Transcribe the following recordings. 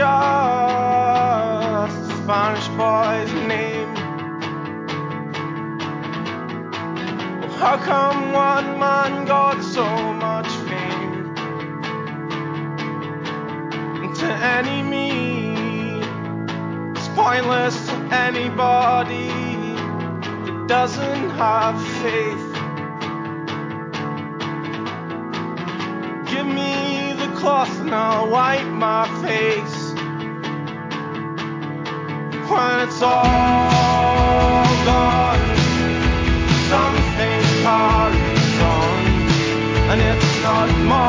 just a Spanish boy's name. How come one man got so much fame? To any me, it's pointless to anybody that doesn't have faith. Give me the cloth and I'll wipe my When it's all gone, carries on, and it's not more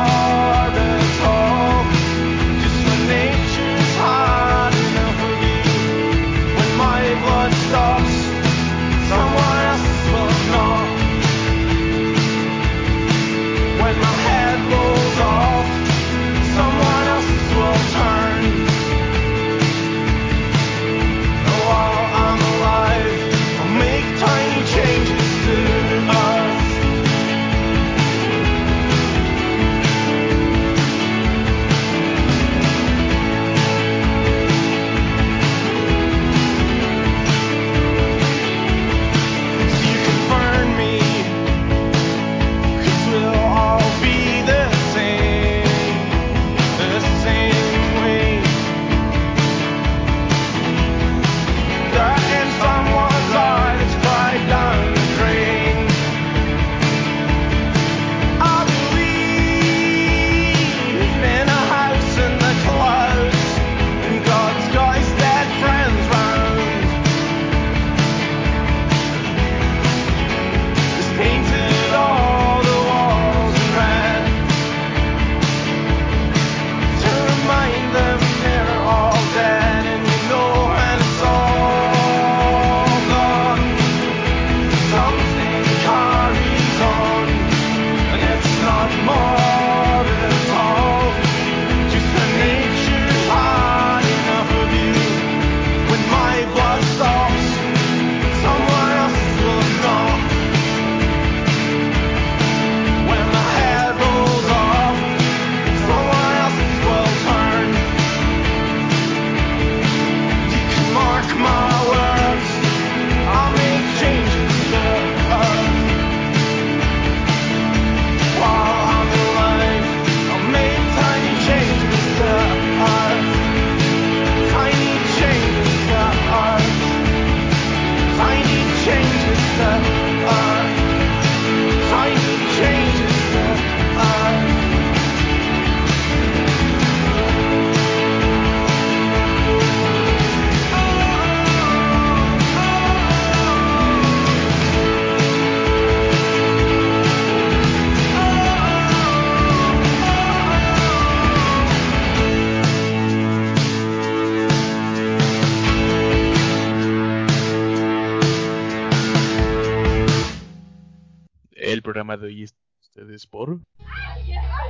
El programa de hoy es ustedes por.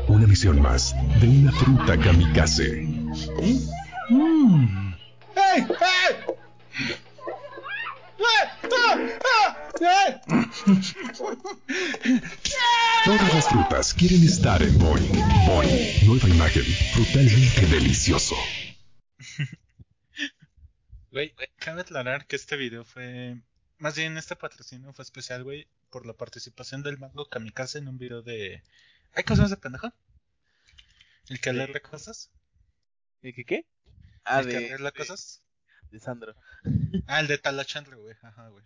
Una misión más de una fruta kamikaze. ¡Hey! ¡Hey! Todas las frutas quieren estar en Boing. Boing, nueva imagen, frutalmente delicioso. Güey, cabe aclarar que este video fue. Más bien, este patrocinio fue especial, güey, por la participación del mango Kamikaze en un video de. ¿Hay cosas de pendejo? ¿El que arregla cosas? ¿De qué qué? Ah, ¿El que de, arregla de, cosas? de Sandro. Ah, el de Talachandra, güey. Ajá, güey.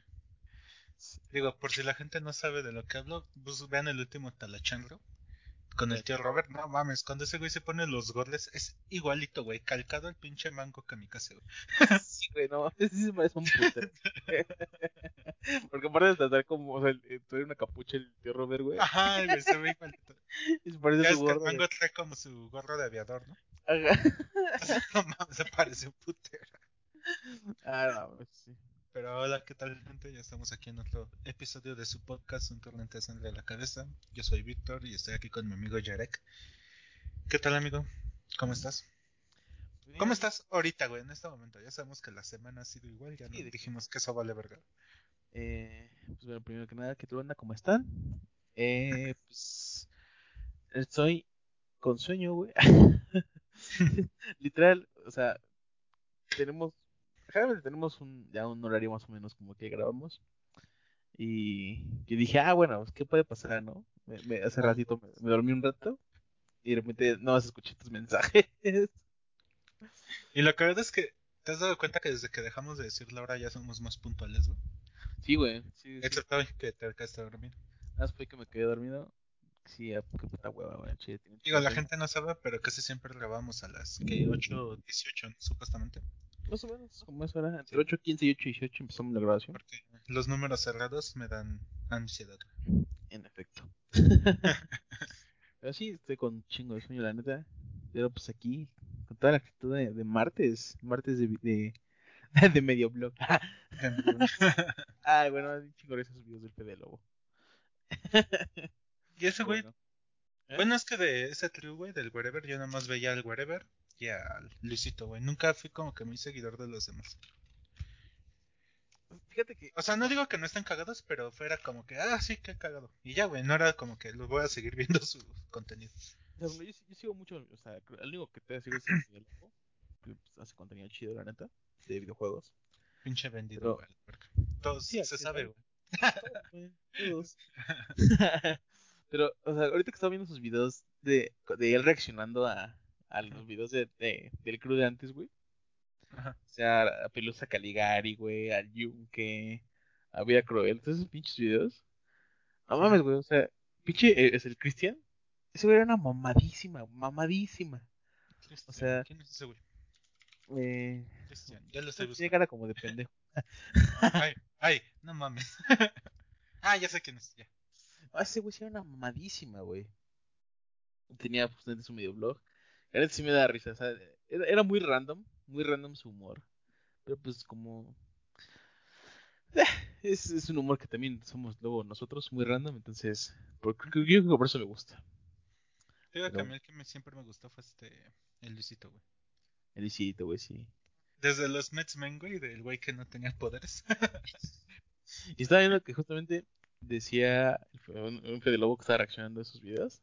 Digo, por si la gente no sabe de lo que hablo, pues vean el último Talachandro. Con el tío Robert, no mames, cuando ese güey se pone los goles es igualito, güey, calcado el pinche mango kamikaze, güey. Sí, güey, no, ese sí se parece un putero. Porque aparte de tratar como, o sea, el- trae una capucha el tío Robert, güey. Ajá, güey, se ve igualito. Y se parece Ya a es su que el gorro. mango trae como su gorro de aviador, ¿no? Ajá. No mames, se parece un putero. Ah, no, pues sí. Pero hola, ¿qué tal gente? Ya estamos aquí en otro episodio de su podcast, Un torrente de sangre a la cabeza. Yo soy Víctor y estoy aquí con mi amigo Jarek. ¿Qué tal amigo? ¿Cómo estás? ¿Cómo estás ahorita, güey? En este momento. Ya sabemos que la semana ha sido igual, ya Sí, de- dijimos que eso vale verga. Eh, pues bueno, primero que nada, ¿qué tal onda? ¿Cómo están? Eh, pues estoy con sueño, güey. Literal, o sea, tenemos, generalmente tenemos un, ya un horario más o menos como que grabamos. Y yo dije, ah, bueno, pues, ¿qué puede pasar, no? Me, me- hace ratito me, me dormí un rato y de repente no escuché tus mensajes. Y lo que verdad es que te has dado cuenta que desde que dejamos de decir la hora ya somos más puntuales, güey. Sí, güey. Sí, sí. Excepto hoy que te acabaste de dormir. Más fue que me quedé dormido. Sí, ah, qué puta hueva, güey. Digo, la gente no sabe, pero casi siempre grabamos a las que 8 18, ¿no? supuestamente. Más o menos, como eso era. Entre 8, 15 y 8, 18 empezamos la grabación. Porque los números cerrados me dan ansiedad. En efecto. Pero sí, estoy con chingo de sueño, la neta. Pero pues aquí, con toda la actitud de, de martes. Martes de, de, de medio blog. Ay, bueno, chingo de esos videos del Fede Lobo. y ese güey, Bueno. ¿Eh? bueno, es que de ese trio, güey, del Wherever, yo nada más veía al Wherever y al Luisito, güey. Nunca fui como que muy seguidor de los demás. Fíjate que O sea, no digo que no estén cagados, pero fuera como que, ah, sí, qué cagado. Y ya, güey, no era como que los voy a seguir viendo su contenido. O sea, yo, yo sigo mucho, o sea, el único que te sigo es el Lobo, que pues, hace contenido chido, la neta, de videojuegos. Pinche vendido, güey. Todos Sí, se sabe, güey. Todos. Pero, o sea, ahorita que estaba viendo sus videos de, de él reaccionando a, a los videos de, de- del crew de antes, güey. Ajá. O sea, a Pelusa Caligari, güey, al Yunque, a Vida Cruel, todos esos pinches videos. No mames, güey, o sea, pinche, eh, es el Cristian. Ese güey era una mamadísima, mamadísima. Cristian, sea- ¿quién es ese güey? Eh, Cristian, ya lo estoy tiene buscando. cara como de pendejo. Ay, ay, no mames. ah, ya sé quién es, ya. Ah, ese güey era una mamadísima, güey. Tenía justamente su medio neta sí me da risa, o sea, era, era muy random, muy random su humor. Pero pues como... eh, Es, es un humor que también somos luego nosotros, muy random, entonces... Por, creo que- yo creo que por eso me gusta. Digo que a mí el que me, siempre me gustó fue este, el Luisito, güey. El Isito, güey, sí. Desde los Mets Men, güey, del güey que no tenía poderes. Y estaba viendo que justamente decía un, Fede Lobo que estaba reaccionando a esos videos.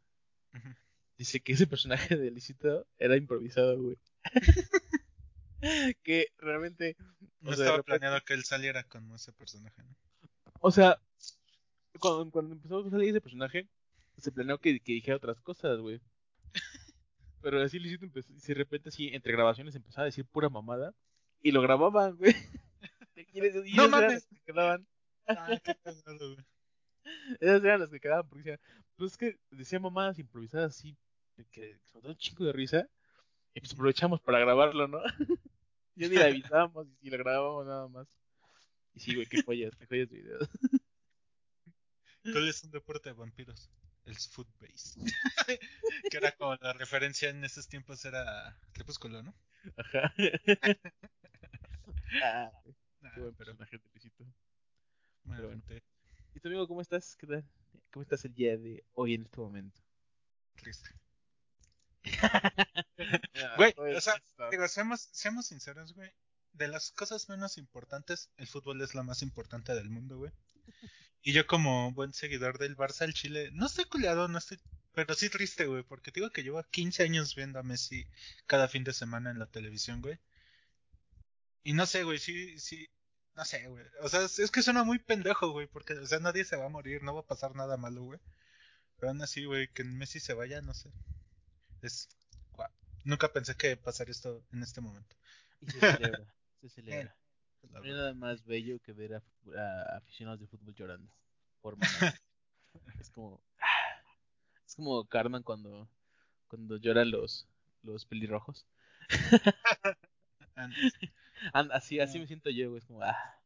Ujú. Dice que ese personaje de Licito era improvisado, güey. que realmente. No o sea, de estaba repente- planeado que él saliera como ese personaje, ¿no? O sea, cuando, cuando empezó a salir ese personaje, se planeó que, que dijera otras cosas, güey. Pero así Licito empezó, y de repente así, entre grabaciones empezaba a decir pura mamada. Y lo grababan, güey. ¡No mames! quedaban. Ah, qué cagado, güey. Esas eran las que quedaban, porque decía, pues es que decía mamadas improvisadas así, que se nos da un chingo de risa, y pues aprovechamos para grabarlo, ¿no? Ya ni le avisábamos y si lo grabábamos nada más. Y sí, güey, qué joyas, qué joyas de videos. ¿Cuál es un deporte de vampiros? El footbase. que era como la referencia en esos tiempos era Crepúsculo, ¿no? Ajá. ah, qué buen pero personaje de Luisito. bueno, pero bueno. ¿Y tu amigo cómo estás? ¿Qué tal? ¿Cómo estás el día de hoy en este momento? triste. Güey, o sea, digo, seamos, seamos sinceros, güey. De las cosas menos importantes, el fútbol es la más importante del mundo, güey. Y yo como buen seguidor del Barça, el Chile, no estoy culiado, no estoy, pero sí triste, güey, porque te digo que llevo 15 años viendo a Messi cada fin de semana en la televisión, güey. Y no sé, güey, sí, sí, no sé, güey. O sea, es, es que suena muy pendejo, güey, porque, o sea, nadie se va a morir, no va a pasar nada malo, güey. Pero aún así, güey, que Messi se vaya, no sé. Es. Nunca pensé que pasaría esto en este momento. Y se celebra, se celebra. La No hay nada más bello que ver a, aficionados de fútbol llorando. Por es como. ah, Es como Carmen cuando, cuando lloran los, los pelirrojos. And- así, así me siento yo, güey. Es como. Ah,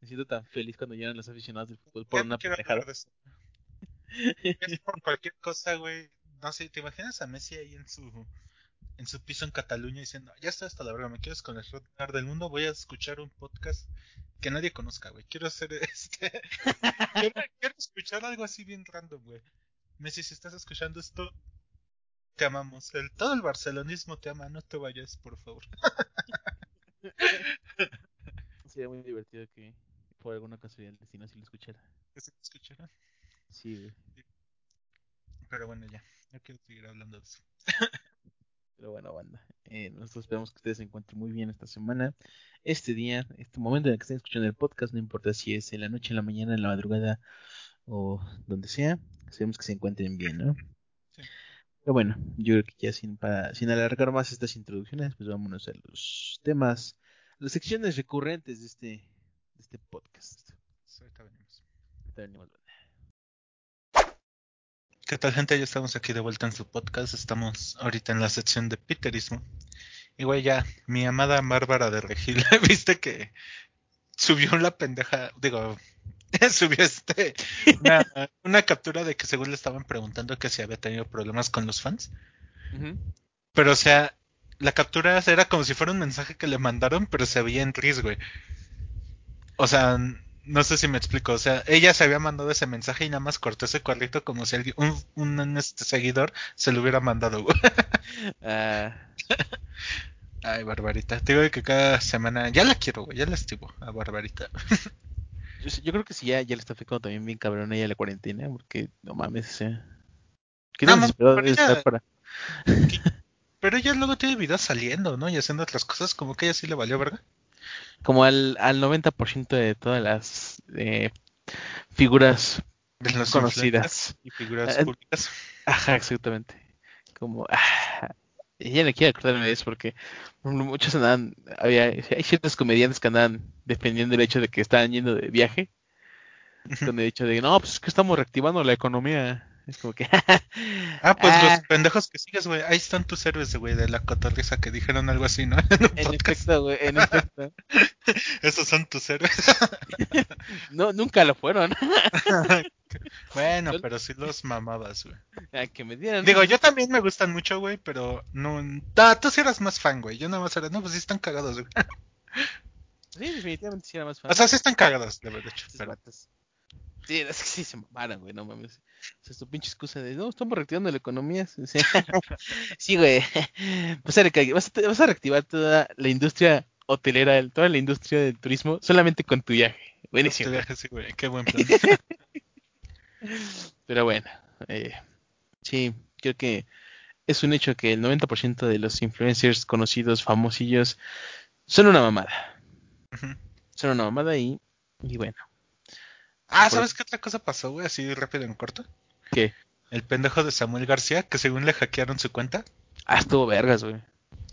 me siento tan feliz cuando lloran los aficionados del fútbol por ya no una pendejada. Es por cualquier cosa, güey. No sé, ¿te imaginas a Messi ahí en su en su piso en Cataluña diciendo, ya estoy hasta la verga, me quiero desconectar del mundo, voy a escuchar un podcast que nadie conozca, güey. Quiero hacer este... quiero, quiero escuchar algo así bien random, güey. Messi, si estás escuchando esto, te amamos. El, todo el barcelonismo te ama, no te vayas, por favor. Sería muy divertido que por alguna casualidad el destino si lo escuchara. Que se escucharan. Sí, güey. Pero bueno, ya. No quiero seguir hablando de eso. Pero bueno, banda. Eh, nosotros esperamos que ustedes se encuentren muy bien esta semana. Este día, este momento en el que estén escuchando el podcast, no importa si es en la noche, en la mañana, en la madrugada o donde sea, esperemos que se encuentren bien, ¿no? Pero bueno, yo creo que ya sin, para, sin alargar más estas introducciones, pues vámonos a los temas, las secciones recurrentes de este, de este podcast. Ahorita venimos. Ahorita venimos. ¿Qué tal gente? Ya estamos aquí de vuelta en su podcast. Estamos ahorita en la sección de Peterismo. Y güey, ya, mi amada Bárbara de Regil, viste que subió la pendeja, digo, subió este, una, una captura de que según le estaban preguntando que si había tenido problemas con los fans. Pero o sea, la captura era como si fuera un mensaje que le mandaron, pero se veía en Riz, güey. O sea, no sé si me explico. O sea, ella se había mandado ese mensaje y nada más cortó ese cuadrito como si alguien, un, un, este, seguidor se lo hubiera mandado, güey. Ah, Ay, Barbarita. Te digo que cada semana. Ya la quiero, güey. Ya la estimo a Barbarita. yo, creo que sí, ya, ya le está afectando también bien cabrón a ella la cuarentena, porque no mames, o sea, ¿Qué No, pero ella- estar para...? Pero ella luego tiene videos saliendo, ¿no? Y haciendo otras cosas. Como que ella sí le valió, ¿verdad? Como al, al 90% de todas las eh, figuras De conocidas. Y figuras Eh, públicas. Ajá, exactamente. Como... ah, ella le quiere acordarme de eso porque muchos andan, había, hay ciertos comediantes que andan defendiendo el hecho de que estaban yendo de viaje, con el hecho de no, pues es que estamos reactivando la economía. Es como que... Ah, pues Ah. los pendejos que sigues, güey. Ahí están tus héroes, güey, de la cotorriza que dijeron algo así, ¿no? En En efecto, güey, en efecto. Esos son tus héroes. No, nunca lo fueron. bueno, pero sí los mamabas, güey. A que me dieran. Digo, yo también me gustan mucho, güey, pero no. Ah, tú sí eras más fan, güey. Yo nada más era, no, pues sí están cagados, güey. Sí, definitivamente sí era más fan. O sea, sí están cagados, de verdad, Pero... Sí, es que sí se mamaron, güey, no mames. O sea, su pinche excusa de, no, estamos reactivando la economía. Sí, güey. Vas a, vas, a, vas a reactivar toda la industria hotelera, el- toda la industria del turismo, solamente con tu viaje. Buenísimo. Este viaje, sí, güey. Qué buen plan. Pero bueno, eh, sí, creo que es un hecho que el 90% de los influencers conocidos, famosillos, son una mamada. Son una mamada y, y bueno, ah, Por- ¿sabes qué otra cosa pasó, güey? Así rápido en corto. ¿qué? El pendejo de Samuel García, que según le hackearon su cuenta, Ah, estuvo vergas, güey.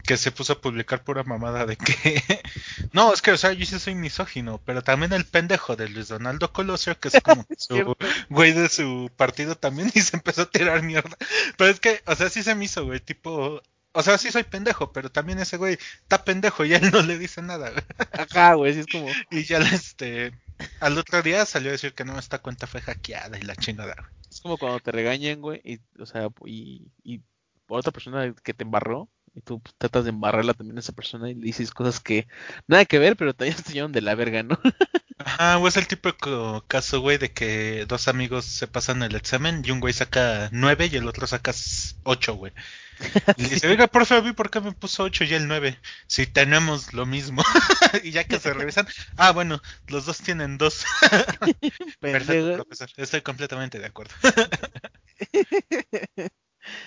Que se puso a publicar pura mamada de que. no, es que, o sea, yo sí soy misógino, pero también el pendejo de Luis Donaldo Colosio, que es como su güey de su partido también, y se empezó a tirar mierda. Pero es que, o sea, sí se me hizo, güey, tipo. O sea, sí soy pendejo, pero también ese güey está pendejo y él no le dice nada, güey. Ajá, güey, sí es como... Y ya, este. Al otro día salió a decir que no, esta cuenta fue hackeada y la chingada, güey. Es como cuando te regañan, güey, y, o sea, y, y por otra persona que te embarró, y tú pues, tratas de embarrarla también a esa persona y le dices cosas que nada que ver, pero también te llevan de la verga, ¿no? Ajá, o es el típico caso, güey, de que dos amigos se pasan el examen y un güey saca nueve y el otro saca ocho, güey. Y le dice, oiga, profe, ¿vi por qué me puso ocho y el nueve? Si tenemos lo mismo. y ya que se revisan, ah, bueno, los dos tienen dos. Perfecto, profesor, estoy completamente de acuerdo.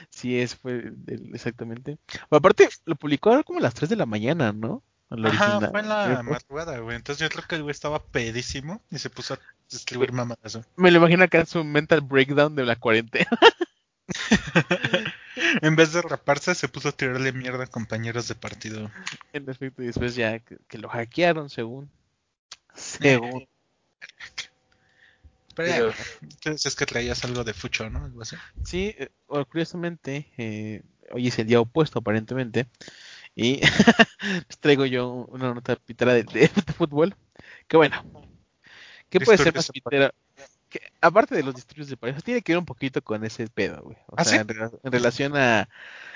Sí, es fue exactamente. Pero aparte, lo publicó como a las 3 de la mañana, ¿no? Ajá, original. fue en la madrugada, güey. Entonces yo creo que el güey estaba pedísimo y se puso a escribir mamadas, güey. Me lo imagino acá en su mental breakdown de la cuarentena. En vez de raparse, se puso a tirarle mierda a compañeros de partido. en efecto, y después ya que, que lo hackearon, según. Según. Pero es que traías algo de fucho, ¿no? Algo así. Sí, eh, bueno, curiosamente, eh, hoy es el día opuesto aparentemente, y les traigo yo una nota pitera de, de- de fútbol, que bueno, ¿qué puede ser más pitera? Que, aparte de los disturbios de pareja, tiene que ver un poquito con ese pedo, güey. O ¿Ah, sea, sí? en, en relación a,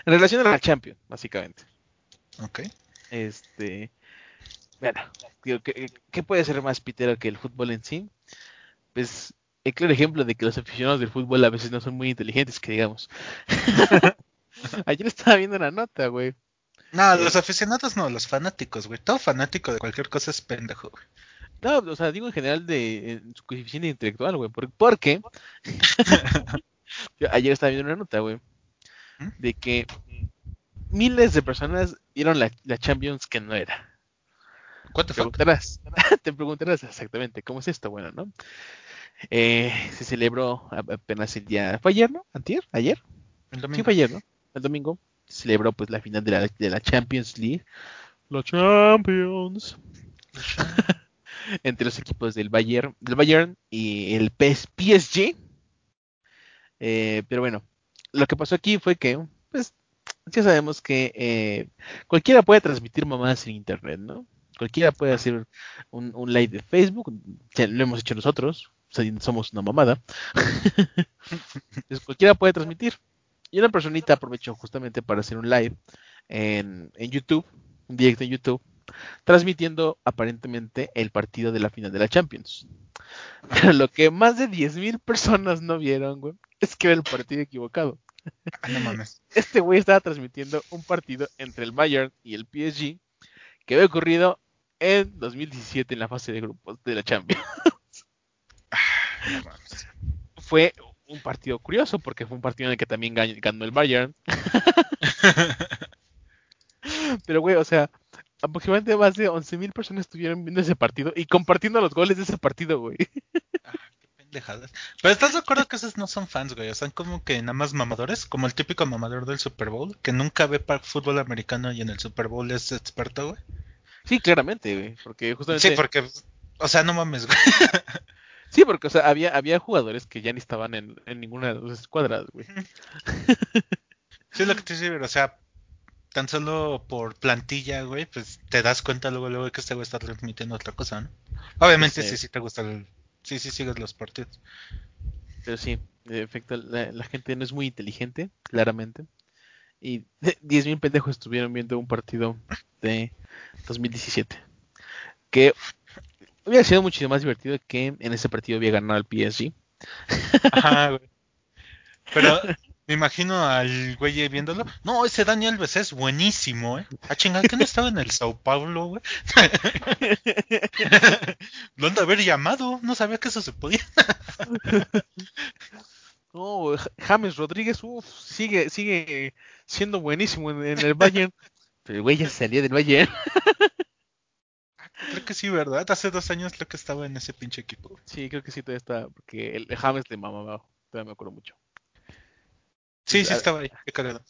en relación a la Champions, básicamente. Ok. Este, bueno, digo, ¿qué, qué puede ser más pitero que el fútbol en sí? Pues el claro ejemplo de que los aficionados del fútbol a veces no son muy inteligentes, que digamos. Ayer estaba viendo una nota, güey. No, Eh. los aficionados no, los fanáticos, güey. Todo fanático de cualquier cosa es pendejo, güey. No, o sea, digo en general de en su coeficiente intelectual, güey. por- Porque yo ayer estaba viendo una nota, güey, ¿Mm? de que miles de personas vieron la, la Champions que no era. What Te preguntarás, te preguntarás exactamente cómo es esto. Bueno, ¿no? Eh, se celebró apenas el día. ¿Fue ayer, no? ¿Antier? ¿Ayer? El Sí, fue ayer, ¿no? El domingo. Se celebró pues la final de la, de la Champions League. Los Champions. Entre los equipos del Bayern, del Bayern y el PS PSG. Eh, pero bueno, lo que pasó aquí fue que, pues, ya sabemos que eh, cualquiera puede transmitir mamadas en internet, ¿no? Cualquiera puede hacer un, un live de Facebook, lo hemos hecho nosotros, somos una mamada. Entonces, cualquiera puede transmitir. Y una personita aprovechó justamente para hacer un live en, en YouTube, un directo en YouTube, transmitiendo aparentemente el partido de la final de la Champions. Pero lo que más de 10.000 personas no vieron, güey, es que era el partido equivocado. Ah, no mames. Este güey estaba transmitiendo un partido entre el Bayern y el PSG que había ocurrido en 2017 en la fase de grupos de la Champions. Fue un partido curioso porque fue un partido en el que también gan- ganó el Bayern. Pero güey, o sea, aproximadamente más de 11.000 personas estuvieron viendo ese partido y compartiendo los goles de ese partido, güey. Ah, qué pendejadas. Pero ¿estás de acuerdo que esos no son fans, güey? O sea, como que nada más mamadores, como el típico mamador del Super Bowl, que nunca ve pa- fútbol americano y en el Super Bowl es experto, güey. Sí, claramente, güey, porque justamente Sí, porque, o sea, no mames, güey. Sí, porque o sea, había había jugadores que ya ni estaban en, en ninguna de las escuadras, güey. Sí, es lo que te digo, o sea, tan solo por plantilla, güey, pues te das cuenta luego, luego que este güey está transmitiendo otra cosa, ¿no? Obviamente Sí. sí, sí te gusta el... Sí, sí sigues los partidos. Pero sí, en efecto, la, la gente no es muy inteligente, claramente. Y 10.000 pendejos estuvieron viendo un partido de 2017. Que hubiera sido muchísimo más divertido que en ese partido había ganado el PSG. Ajá, güey. Pero me imagino al güey viéndolo. No, ese Dani Alves es buenísimo, ¿eh? Ah, chingada, que no estaba en el Sao Paulo, güey. Lo han de haber llamado, no sabía que eso se podía. No, Ja- James Rodríguez, uf, sigue, sigue siendo buenísimo en, en el Bayern. Pero el güey ya salió del Bayern. Creo que sí, ¿verdad? Hace dos años creo que estaba en ese pinche equipo. Sí, creo que sí, todavía está, porque el James le mamaba, todavía me acuerdo mucho. Sí, sí estaba ahí, qué cagado.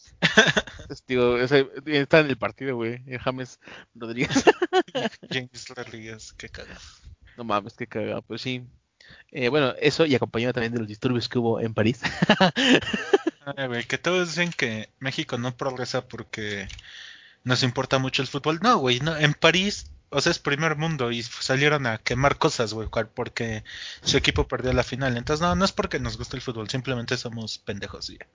Digo, o sea, está en el partido, güey, el James Rodríguez. James Rodríguez, qué cagado. No mames, qué cagado, pues sí. Eh, bueno, eso y acompañado también de los disturbios que hubo en París. Que todos dicen que México no progresa porque nos importa mucho el fútbol. No, güey, no, en París, o sea, es primer mundo y salieron a quemar cosas, güey, porque su equipo perdió la final. Entonces, no, no es porque nos guste el fútbol, simplemente somos pendejos. y ya.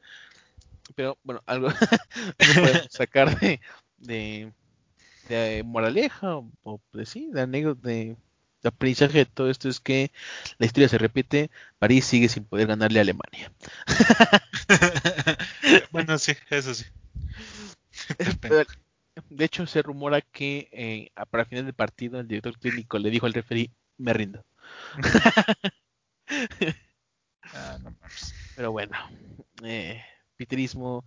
Pero bueno, algo sacar de, de, de moraleja o, o de sí, de anécdota, de, de aprendizaje de todo esto es que la historia se repite, París sigue sin poder ganarle a Alemania. bueno, sí, eso sí. Pero, De hecho, se rumora que eh, para final del partido el director técnico le dijo al referee, me rindo. Ah, no. Pero bueno, eh, piterismo,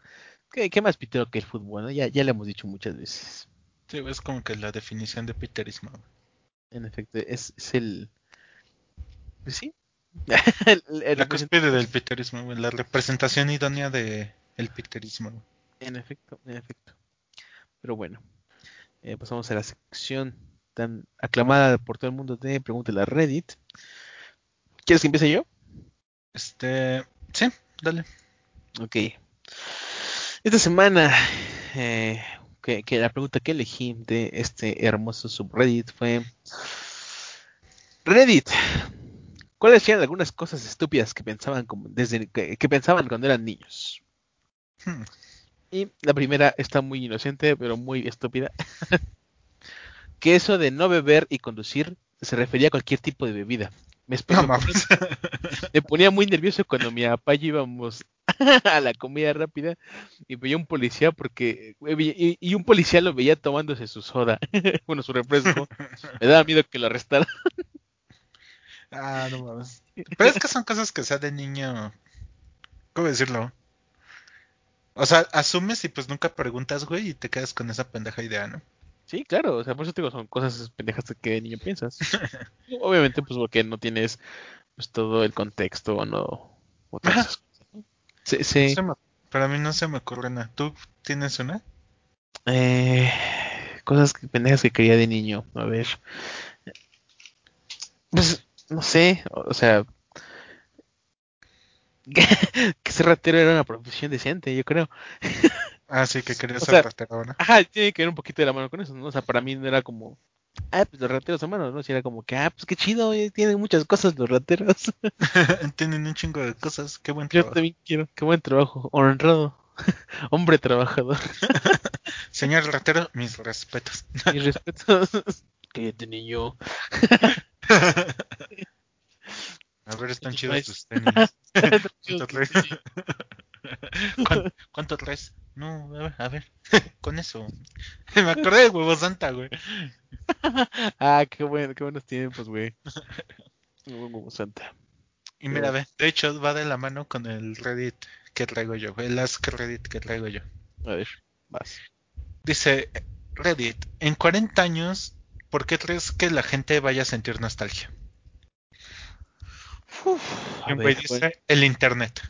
¿qué, qué más pitero que el fútbol? no? Ya, ya le hemos dicho muchas veces. Sí, es como que la definición de piterismo. En efecto, es, es el... pues sí. El- el La cúspide del piterismo, la representación idónea de el piterismo. En efecto, en efecto. Pero bueno, eh, pasamos a la sección tan aclamada por todo el mundo de Pregúntale a Reddit. ¿Quieres que empiece yo? Este, sí, dale. Ok. Esta semana, eh, que, que la pregunta que elegí de este hermoso subreddit fue: Reddit, ¿cuáles eran algunas cosas estúpidas que pensaban como desde que, que pensaban cuando eran niños? Hmm. Y la primera está muy inocente, pero muy estúpida. que eso de no beber y conducir se refería a cualquier tipo de bebida. Me, No me ponía muy nervioso cuando mi papá y íbamos a la comida rápida y veía un policía porque y, y un policía lo veía tomándose su soda, bueno, su refresco. Me daba miedo que lo arrestara. Ah, no mames. Pero es que son cosas que sea de niño. ¿Cómo decirlo? O sea, asumes y pues nunca preguntas, güey, y te quedas con esa pendeja idea, ¿no? Sí, claro, o sea, por eso te digo, son cosas pendejas que de niño piensas. Obviamente, pues porque no tienes pues, todo el contexto o no. O todas Ajá. esas cosas, ¿no? Sí, sí. No se me- para mí no se me ocurre nada. ¿Tú tienes una? Eh, cosas que, pendejas que quería de niño. A ver. Pues, no sé, o o sea. que ser ratero era una profesión decente, yo creo. Ah, sí, que querías O ser sea- ratero ahora. Ajá, tiene que ver un poquito de la mano con eso, ¿no? O sea, para mí no era como. Ah, pues los rateros hermanos, ¿no? Si era como que, ah, pues qué chido, eh, tienen muchas cosas los rateros. Tienen un chingo de cosas. Qué buen Yo trabajo. también quiero, qué buen trabajo, honrado, hombre trabajador. Señor ratero, mis respetos. Y respeto. Cállate, niño. A ver, están chidos tus tenis. Traes? ¿Cuánto, cuánto traes? No, a ver, a ver, con eso. Me acordé de huevo santa, güey. Ah, qué bueno, qué buenos tiempos, güey. Huevo santa. Y mira, ve, de hecho va de la mano con el Reddit que traigo yo, el Ask Reddit que traigo yo. A ver, vas. Dice Reddit, en 40 años, ¿por qué crees que la gente vaya a sentir nostalgia? Ver, dice, el internet.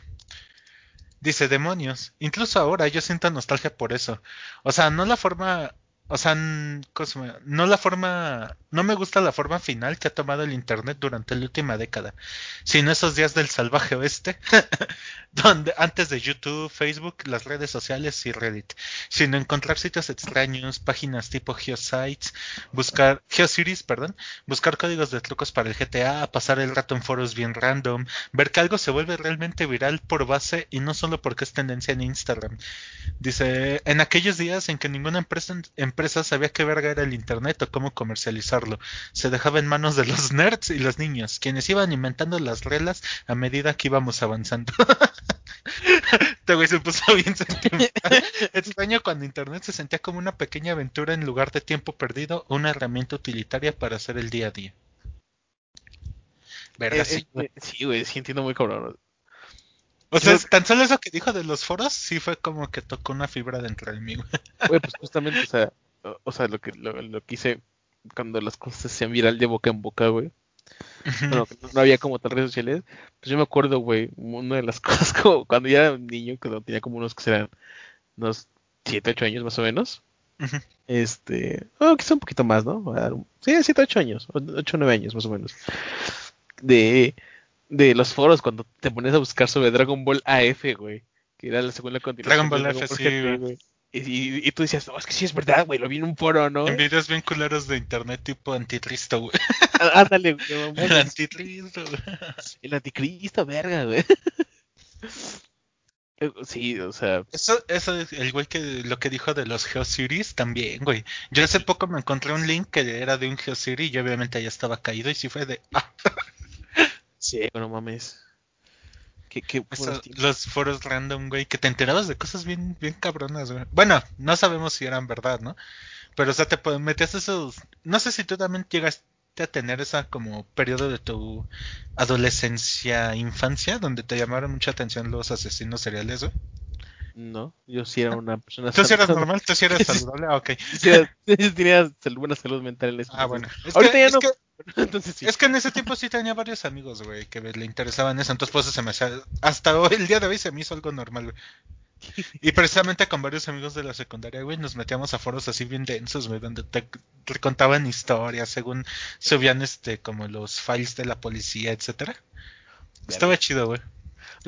Dice, demonios. Incluso ahora yo siento nostalgia por eso. O sea, no la forma, o sea, no la forma, no me gusta la forma final que ha tomado el internet durante la última década, sino esos días del salvaje oeste, donde antes de YouTube, Facebook, las redes sociales y Reddit, sino encontrar sitios extraños, páginas tipo Geosites, buscar Geocities, perdón, buscar códigos de trucos para el GTA, pasar el rato en foros bien random, ver que algo se vuelve realmente viral por base y no solo porque es tendencia en Instagram. Dice, en aquellos días en que ninguna empresa, empresa sabía qué verga era el Internet o cómo comercializarlo, se dejaba en manos de los nerds y los niños, quienes iban inventando las reglas a medida que íbamos avanzando. Este güey se puso bien sentimental. Extraño cuando Internet se sentía como una pequeña aventura en lugar de tiempo perdido o una herramienta utilitaria para hacer el día a día. ¿Verdad? Eh, sí? eh, sí, güey, sí entiendo muy cabrón. O sea, tan solo eso que dijo de los foros, sí fue como que tocó una fibra dentro de mí. güey. Güey, pues justamente, o sea, o, o sea, lo que lo, lo que hice cuando las cosas se hacían viral de boca en boca, güey. Bueno, que no, no había como tal redes sociales. Pues yo me acuerdo, güey, una de las cosas como cuando ya era un niño, cuando tenía como unos que serán unos 7, 8 años más o menos. Este, oh, quizá un poquito más, ¿no? A ver, Sí, 7, 8 años, 8, 9 años más o menos. De, de los foros cuando te pones a buscar sobre Dragon Ball AF, güey. Que era la segunda continuación. Dragon Ball de F, sí, güey. Y, y, y tú decías, no, es que sí es verdad, güey, lo vi en un foro, ¿no? En videos bien culeros de internet tipo anticristo, güey. Á- Ándale, güey, El anticristo, güey. El anticristo, verga, güey. Eh, Sí, o sea, Eso, eso es el güey que lo que dijo de los GeoCities también, güey. Yo hace poco me encontré un link que era de un GeoCity y obviamente ya estaba caído y sí fue de ah, sí, no mames. Qué, qué eso, los foros random, güey, que te enterabas de cosas bien, bien cabronas, güey. Bueno, no sabemos si eran verdad, ¿no? Pero o sea, te metías esos, no sé si tú también llegaste a tener esa como periodo de tu adolescencia, infancia, donde te llamaron mucha atención los asesinos seriales, güey. No, yo sí era una persona ¿Tú sí eras normal? ¿Tú sí eras saludable? Ah, ok. Sí, era- sí tenía sal- buena salud mental en ese Ah, bueno. Es Ahorita que, ya es no. que Entonces sí. Es que en ese tiempo sí tenía varios amigos, güey, que le interesaban eso, entonces por eso se me hacía, hasta hoy, el día de hoy se me hizo algo normal, güey. Y precisamente con varios amigos de la secundaria, güey, nos metíamos a foros así bien densos, güey, donde te, te contaban historias, según subían este, como los files de la policía, etcétera. Estaba chido, güey.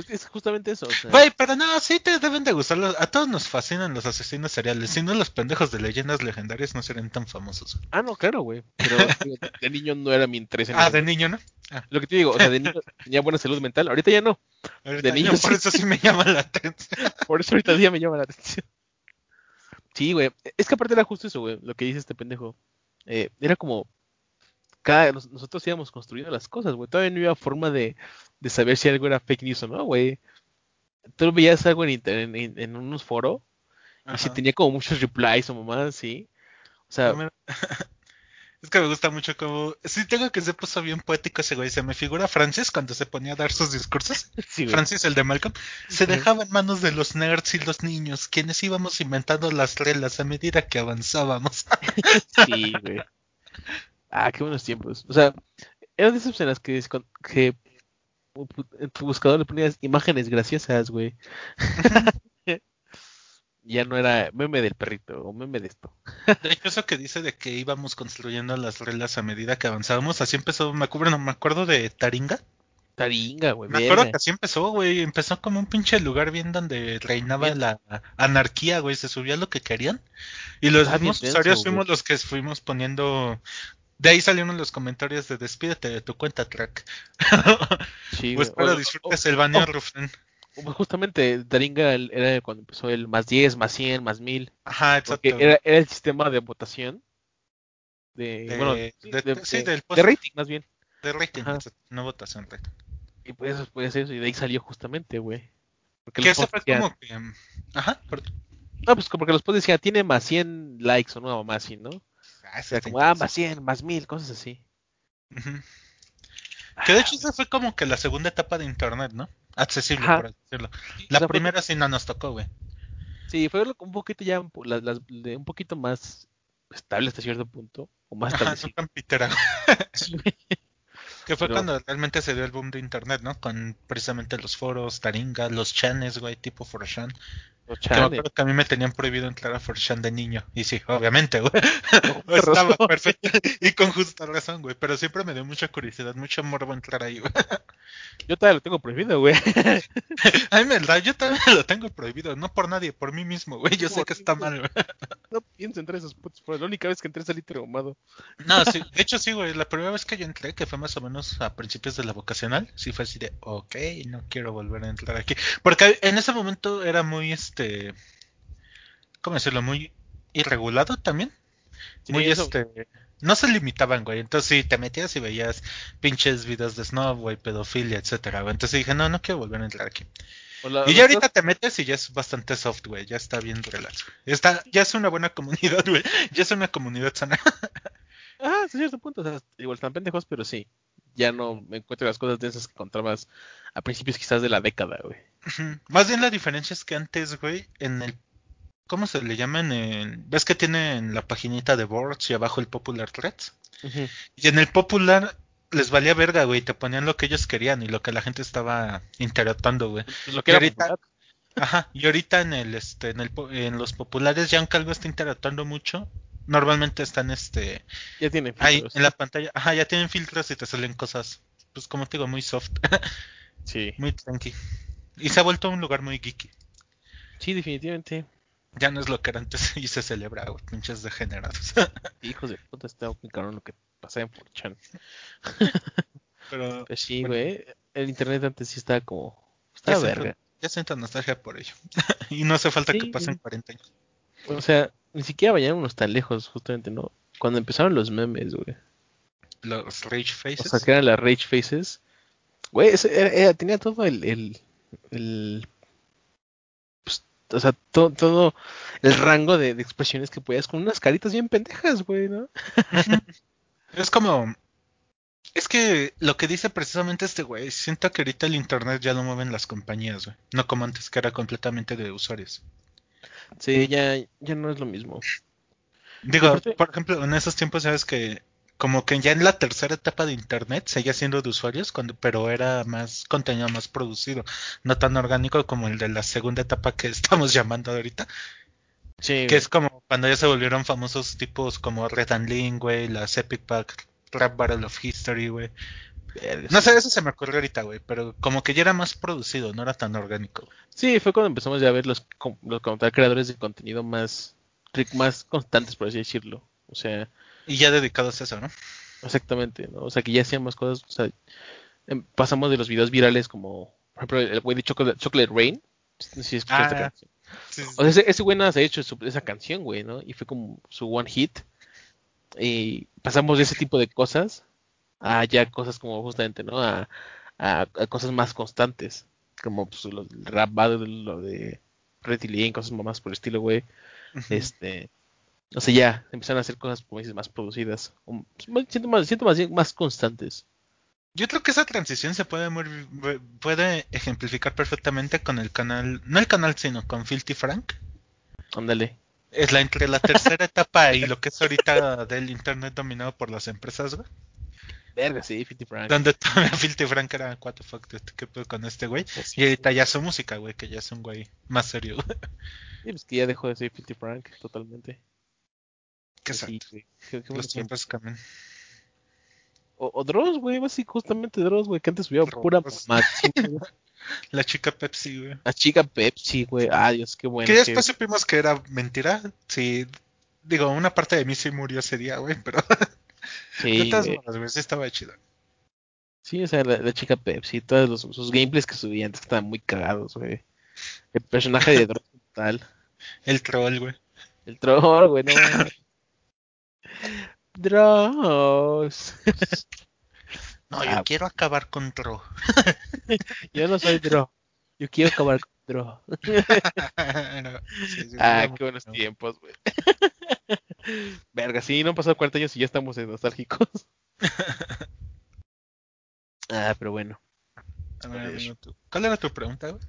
Es, justamente eso. O sea, Güey, pero no, sí te deben de gustar, los- a todos nos fascinan los asesinos seriales, si no los pendejos de leyendas legendarias no serían tan famosos. Ah, no, claro, güey. Pero de niño no era mi interés en Ah, de niño, ¿no? Lo que te digo, o sea, de niño tenía buena salud mental. Ahorita ya no. Ahorita niño por sí. eso sí me llama la atención. Por eso ahorita ya me llama la atención. Sí, güey. Es que aparte era justo eso, güey. Lo que dice este pendejo. Eh, era como. Cada, nosotros íbamos construyendo las cosas, güey. Todavía no había forma de, de saber si algo era fake news o no, güey. Tú veías algo en, inter- en, en, unos foros y si tenía como muchos replies o mamadas, sí. O sea, Es que me gusta mucho como... Sí, tengo que se puso bien poético ese güey. Se me figura Francis cuando se ponía a dar sus discursos. Sí. Francis, el de Malcolm. Se dejaba en manos de los nerds y los niños, quienes íbamos inventando las reglas a medida que avanzábamos. Sí, güey. Ah, qué buenos tiempos. O sea, eran de esas en las que, que en tu buscador le ponías imágenes graciosas, güey. ya no era meme del perrito o meme de esto. De hecho, eso que dice de que íbamos construyendo las reglas a medida que avanzábamos, así empezó, me acuerdo, no, me acuerdo de Taringa. Taringa, güey. Me acuerdo que así empezó, güey. Empezó como un pinche lugar bien donde reinaba Bien. la anarquía, güey. Se subía lo que querían. Y los mismos usuarios fuimos los que fuimos poniendo. De ahí salieron los comentarios de despídete de tu cuenta, track. Sí, pues espero O- disfrutes o- el baneo, o- Rufren. o- Justamente Taringa el- era cuando empezó el más 10, más 100, más 1000. Ajá, exacto. era, era el sistema de votación. De, De- bueno, de- sí, sí, del de rating, más bien. De rating, no votación, rating. Y pues después eso, y de ahí salió justamente, güey. Porque Que eso fue decían- como que. mm, Ajá, por- No, pues como que los posts decían, tiene más 100 likes o no, más 100, ¿no? Ah, o sea, como, ah, más 100, más 1000, cosas así. Que de ah. hecho esa fue como que la segunda etapa de internet, ¿no? Accesible, Ajá. por decirlo. La o sea, primera fue... sí no nos tocó, güey. Sí, fue un poquito ya, las, las, de un poquito más estable hasta cierto punto, o más Ajá, no tan pitera. que fue Pero... cuando realmente se dio el boom de internet, ¿no? Con precisamente los foros, taringas, los chanes, güey, tipo 4chan. Que me acuerdo que a mí me tenían prohibido entrar a Forchan de niño. Y sí, obviamente, güey. Estaba perfecto. Y con justa razón, güey. Pero siempre me dio mucha curiosidad, mucho morbo entrar ahí, güey. Yo todavía lo tengo prohibido, güey. A mí me yo también lo tengo prohibido. No por nadie, por mí mismo, güey. Yo sé que está mal, güey. No pienso entrar a esos putos foros. La única vez que entré salí traumado. No, sí, de hecho sí, güey. La primera vez que yo entré, que fue más o menos a principios de la vocacional, sí fue así de, ok, no quiero volver a entrar aquí. Porque en ese momento era muy, este, ¿cómo decirlo? Muy irregulado también. Sí, muy, eso- este, no se limitaban, güey. Entonces sí, te metías y veías pinches videos de snob, güey, pedofilia, etcétera, güey. Entonces dije, no, no quiero volver a entrar aquí. Y ya ahorita te metes y ya es bastante soft, güey. Ya está bien relax. Está, ya es una buena comunidad, güey. Ya es una comunidad sana. Ah, hasta cierto punto. O sea, igual están pendejos, pero sí. Ya no me encuentro las cosas densas que encontrabas a principios quizás de la década, güey. Más bien la diferencia es que antes, güey, en el... ¿Cómo se le llaman? En- ¿Ves que tienen la paginita de boards y abajo el popular threads? Y en el popular les valía verga, güey. Te ponían lo que ellos querían y lo que la gente estaba interactuando, güey. Pues lo que Y era ahorita-. Ajá. Y ahorita en el, este, en el, en los populares, ya aunque algo está interactuando mucho, normalmente están, este, ya tiene ahí filtros. en la pantalla. Ajá, ya tienen filtros y te salen cosas, pues como te digo, muy soft, Sí. muy tranqui. Y se ha vuelto un lugar muy geeky. Sí, definitivamente. Ya no es lo que era antes y se celebra, güey, pinches degenerados. Hijos de puta, está cabrón lo que pasaba en 4chan. Pero Pues sí, Bueno. güey. El internet antes sí estaba como. Siento- verga. ya siento nostalgia por ello. y no hace falta que pasen 40 años. O sea, ni siquiera vayámonos tan lejos, justamente, ¿no? Cuando empezaron los memes, güey. Los Rage O Faces. sea, que eran las Rage Faces. Güey, ese era- era- tenía todo el. el, el- o sea, todo, todo el rango de, de expresiones que podías con unas caritas bien pendejas, güey, ¿no? Es como. Es que lo que dice precisamente este güey, siento que ahorita el internet ya lo mueven las compañías, güey. No como antes que era completamente de usuarios. Sí, ya, ya no es lo mismo. Digo, por ejemplo, en esos tiempos sabes que como que ya en la tercera etapa de internet seguía siendo de usuarios, cuando, pero era más contenido más producido, no tan orgánico como el de la segunda etapa que estamos llamando ahorita, Sí, que es como cuando ya se volvieron famosos tipos como Red and Link, güey, las Epic Pack, Rap Battle of History, güey. verga, No sé, eso se me ocurrió ahorita, güey, pero como que ya era más producido, no era tan orgánico. Sí, fue cuando empezamos ya a ver los, los creadores de contenido más, más constantes, por así decirlo. O sea, Y ya dedicados a eso, ¿no? exactamente, ¿no? O sea, que ya hacíamos cosas, o sea, em- pasamos de los videos virales como, por ejemplo, el güey de Chocolate, Chocolate Rain. Si escuchaste esta Ah, canción. O sea, ese, ese güey nada se ha hecho su- esa canción, güey, ¿no? Y fue como su one hit. Y pasamos de ese tipo de cosas a ya cosas como justamente, ¿no? A, a, a cosas más constantes. Como pues, lo, el rap battle, lo de Red y cosas más por el estilo, güey. Ujú. Este. O sea, ya empezaron a hacer cosas, como dices, más producidas. o- siento más, siento más, más constantes. Yo creo que esa transición se puede muy- puede ejemplificar perfectamente con el canal, no el canal, sino con Filthy Frank. Ándale. Es la entre la tercera etapa y lo que es ahorita del internet dominado por las empresas, güey. Verga, sí, 50 Frank. Donde todavía Filthy Frank era what the fuck, qué pedo con este güey. Y ahorita ya su música, güey, que ya es un güey más serio. güey. Sí, pues que ya dejó de ser 50 Frank totalmente. Güey. Qué- qué Los tiempos. cambian. O, o Dross, güey, justamente Dross, güey, que antes subía pura mamá. La chica Pepsi, güey. La chica Pepsi, güey. Adiós, qué bueno. que que- después supimos que era mentira. Sí, digo, una parte de mí sí murió ese día, güey, pero Sí, todas güey. güey, sí estaba chido. Sí, o sea, la, la chica Pepsi, todos los, sus gameplays que subía antes que estaban muy cagados, güey. El personaje de Dross tal. El troll, güey. El troll, güey, no. mames. Dross. No, yo Ah. quiero acabar con Tro. Yo no soy Dross. Yo quiero acabar con Dross. No, sí, sí, Ah, qué buenos bueno. tiempos, güey. Verga, sí, no han pasado 40 años y ya estamos en nostálgicos. ah, pero bueno. A ver, amigo, tú- ¿Cuál era tu pregunta, güey?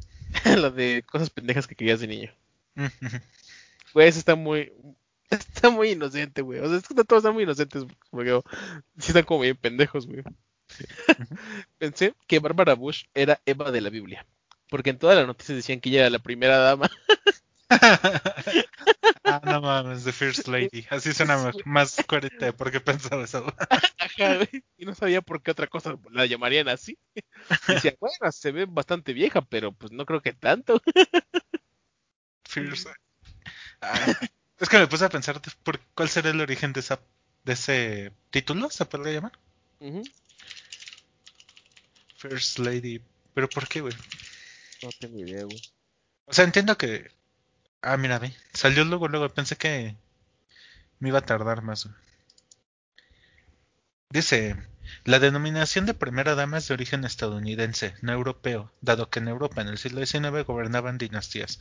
Lo de cosas pendejas que querías de niño. Eso está muy. Está muy inocente, güey. O sea, es que todos están muy inocentes. Porque sí están como bien pendejos, güey. Pensé que Bárbara Bush era Eva de la Biblia. Porque en todas las noticias decían que ella era la primera dama. ah, no mames, The First Lady. Así suena más, más coherente porque pensaba eso. Ajá, güey. Y no sabía por qué otra cosa la llamarían así. Decía, bueno, se ve bastante vieja, pero pues no creo que tanto. First Ah, es que me puse a pensar por cuál será el origen de esa de ese título, se podría llamar. First Lady. Pero ¿por qué, güey? No tengo idea, güey. O sea, entiendo que. Ah, mira, ve. Salió luego, luego. Pensé que me iba a tardar más. güey. Dice: La denominación de primera dama es de origen estadounidense, no europeo, dado que en Europa en el siglo XIX gobernaban dinastías.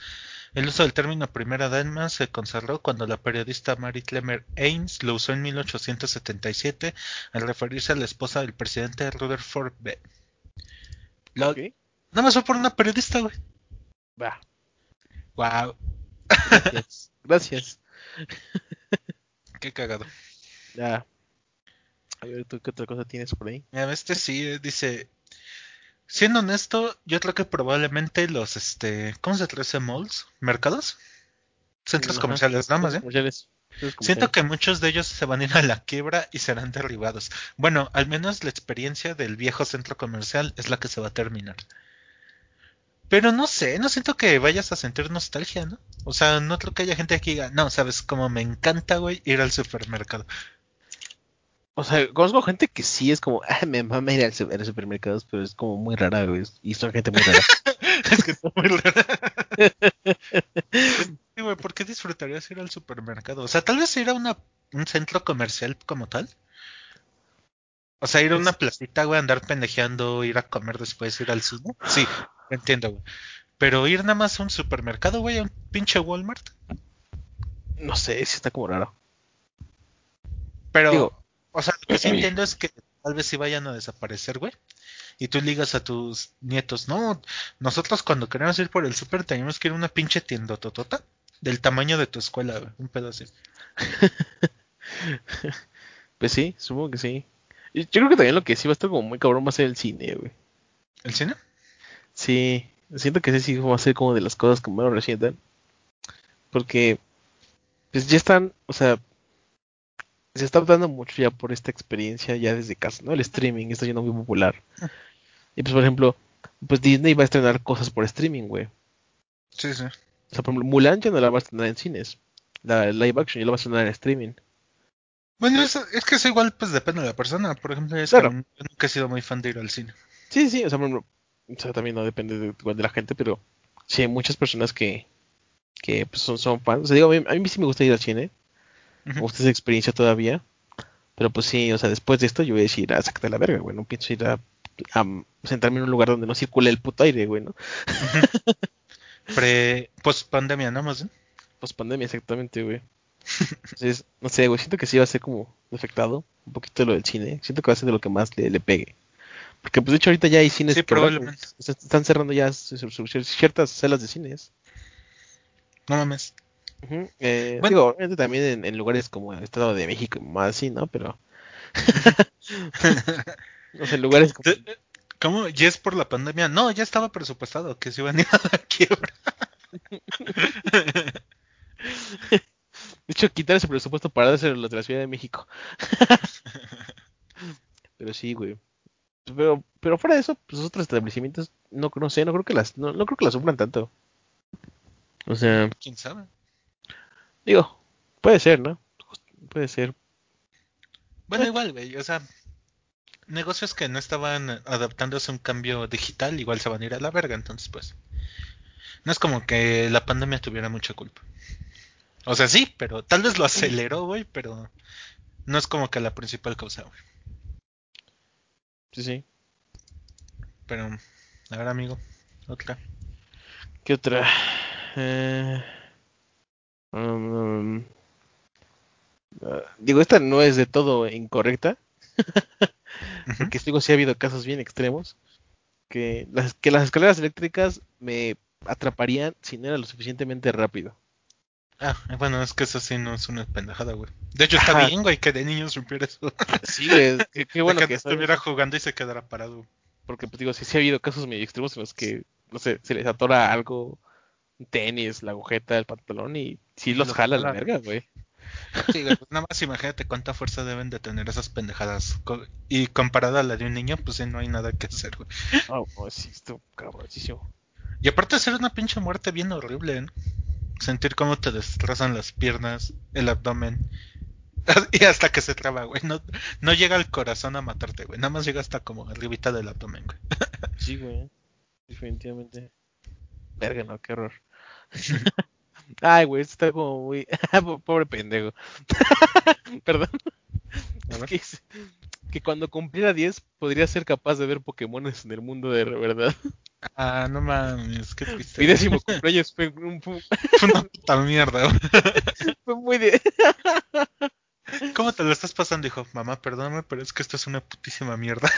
El uso del término primera dama se consagró cuando la periodista Mary Clemmer Ames lo usó en 1877 al referirse a la esposa del presidente Rutherford B. La-. Nada más fue por una periodista, güey. Va. Wow, Gracias. Gracias. qué cagado. Ya. A ver, ¿tú qué otra cosa tienes por ahí? Este sí eh, dice, siendo honesto, yo creo que probablemente los, este, ¿cómo se traduce malls? ¿Mercados? Centros Ajá. comerciales, nada más, ¿eh? Comerciales. Siento que muchos de ellos se van a ir a la quiebra y serán derribados. Bueno, al menos la experiencia del viejo centro comercial es la que se va a terminar. Pero no sé, no siento que vayas a sentir nostalgia, ¿no? O sea, no creo que haya gente que diga, no, sabes, como me encanta, güey, ir al supermercado. O sea, conozco gente que sí es como, ah, me mama ir a los supermercados, pero es como muy rara, güey. Y son gente muy rara. Es que está muy raro. Sí, güey, ¿por qué disfrutarías ir al supermercado? O sea, tal vez ir a una, un centro comercial como tal. O sea, ir a una placita, güey, andar pendejeando, ir a comer después, ir al cine. Sí, entiendo, güey. Pero ir nada más a un supermercado, güey, a un pinche Walmart. No sé, sí está como raro. Pero, Digo- o sea, lo que sí entiendo es que tal vez sí vayan a desaparecer, güey. Y tú ligas a tus nietos, no, nosotros cuando queremos ir por el súper tenemos que ir a una pinche tiendototota del tamaño de tu escuela, güey, un pedo así. Pues sí, supongo que sí. Yo creo que también lo que sí va a estar como muy cabrón va a ser el cine, güey. ¿El cine? Sí, siento que ese sí va a ser como de las cosas que menos resientan. Porque, pues ya están, o sea, se está optando mucho ya por esta experiencia ya desde casa, ¿no? El streaming está yendo muy popular. Y pues, por ejemplo, pues Disney va a estrenar cosas por streaming, güey. Sí, sí. O sea, por ejemplo, Mulan ya no la va a estrenar en cines. La live action ya la va a estrenar en streaming. Bueno, eso- es que eso igual pues depende de la persona. Por ejemplo, es Claro. que yo nunca he sido muy fan de ir al cine. Sí, sí, o sea, por ejemplo, o sea, también no depende de, igual de la gente, pero sí hay muchas personas que, que pues, son, son fans. O sea, digo, a mí, a mí sí me gusta ir al cine, gusta esa experiencia todavía, pero pues sí, o sea, después de esto yo voy a decir, ah, sácate la verga, güey, no pienso ir a, a sentarme en un lugar donde no circule el puto aire, güey, ¿no? Pre, post pandemia, ¿no? Más bien. Post pandemia, exactamente, güey. Entonces, no sé, güey, siento que sí va a ser como afectado un poquito lo del cine. Siento que va a ser de lo que más le, le pegue. Porque, pues, de hecho, ahorita ya hay cines Sí, que probablemente. o están cerrando ya ciertas salas de cines. No mames. Eh, Bueno. Digo, obviamente también en, en lugares como el Estado de México y más así, ¿no? Pero, o sea, en lugares como... De- ¿Cómo? ¿Ya es por la pandemia? No, ya estaba presupuestado que se iban a ir a la quiebra. De hecho, quitar ese presupuesto para los de la Ciudad de México. pero sí, güey. Pero, pero fuera de eso, pues otros establecimientos, no, no sé, no creo que las, no, no creo que las sufran tanto. O sea, ¿Quién sabe? Digo, puede ser, ¿no? Puede ser. Bueno, igual, güey, o sea, negocios que no estaban adaptándose a un cambio digital, igual se van a ir a la verga, entonces pues. No es como que la pandemia tuviera mucha culpa. O sea, sí, pero tal vez lo aceleró, güey, pero no es como que la principal causa, güey. Sí, sí. Pero, a ver, amigo, otra. ¿Qué otra? Eh, um, ah, digo, esta no es de todo incorrecta, porque digo, sí ha habido casos bien extremos, que las, que las escaleras eléctricas me atraparían si no era lo suficientemente rápido. Ah, bueno, es que eso sí no es una pendejada, güey. De hecho, está Ajá. bien, güey, que de niños rompiera eso. Sí, güey, qué, qué bueno De que estuviera jugando y se quedara parado. porque pues digo, sí, sí ha habido casos medio extremos en los que, no sé, se les atora algo, tenis, la agujeta, el pantalón, y sí los jala la verga, güey. Sí, güey, pues nada más imagínate cuánta fuerza deben de tener esas pendejadas. Y comparada a la de un niño, pues sí, no hay nada que hacer, güey. Ah, no, sí, esto cabroncísimo. Y aparte de ser una pinche muerte bien horrible, ¿eh? Sentir cómo te destrozan las piernas, el abdomen. Y hasta que se traba, güey. No, no llega al corazón a matarte, güey. Nada más llega hasta como arribita del abdomen, güey. Sí, güey. Definitivamente. Verga, no, qué horror. Ay, güey, está como muy. Po- Pobre pendejo. Perdón. Es que, cuando cumpliera 10 podría ser capaz de ver Pokémones en el mundo de verdad. Ah, no mames, qué triste. Mi décimo cumpleaños fue, un- fue- una puta mierda, fue muy de. ¿Cómo te lo estás pasando, hijo? Mamá, perdóname, pero es que esto es una putísima mierda.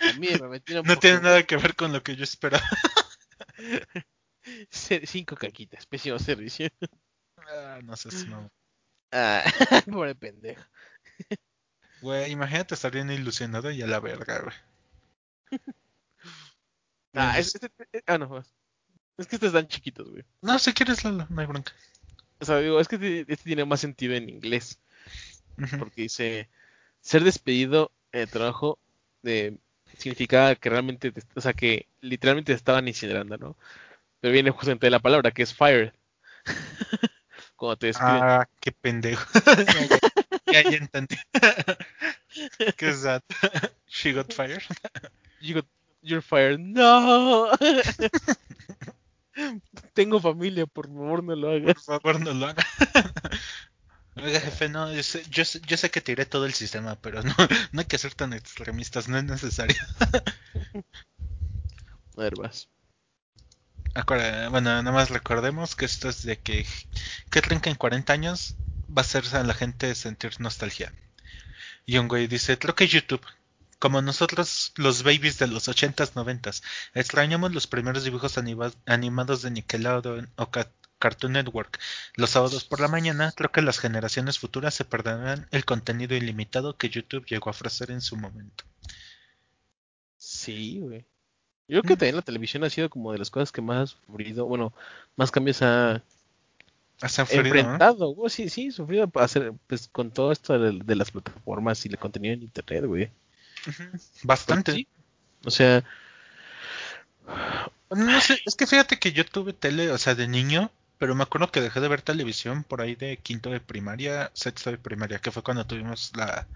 A mí me metieron No tiene nada que ver con lo que yo esperaba. Cinco caquitas, pésimo servicio. Ah, no sé si no. Ah, pobre pendejo. Güey, imagínate estar bien ilusionado y a la verga, güey. Ah, es- este- eh, ah, no. Es que estos están chiquitos, güey. No, si quieres, Lalo, no hay bronca. O sea, digo, es que este, este tiene más sentido en inglés. Porque dice ser despedido en el trabajo de significaba que realmente, te- o sea, que literalmente te estaban incinerando, ¿no? Pero viene justamente de la palabra que es fired. Cuando te despiden. Ah, qué pendejo. ya, ya, entendí. ¿Qué es that? She got fired. You got- you're fired. No. Tengo familia, por favor no lo Por hagas. favor, no lo haga. Oiga, jefe, no, yo sé, yo, sé, yo sé que tiré todo el sistema, pero no, no hay que ser tan extremistas, no es necesario. A ver, vas. Bueno, nada más recordemos que esto es de que ¿qué creen que en 40 años va a hacer a la gente sentir nostalgia? Y un güey dice, creo que YouTube, como nosotros los babies de los 80s, 90s, extrañamos los primeros dibujos anima- animados de Nickelodeon o Ca- Cartoon Network los sábados por la mañana, creo que las generaciones futuras se perderán el contenido ilimitado que YouTube llegó a ofrecer en su momento. Sí, güey. Yo creo que también la televisión ha sido como de las cosas que más ha sufrido, bueno, más cambios ha Has enfriado, ¿no? enfrentado, güey, sí, sí, sufrido hacer, pues, con todo esto de, de las plataformas y el contenido en internet, güey. Bastante. Sí. O sea, No sé, es que fíjate que yo tuve tele, o sea, de niño, pero me acuerdo que dejé de ver televisión por ahí de quinto de primaria, sexto de primaria, que fue cuando tuvimos la...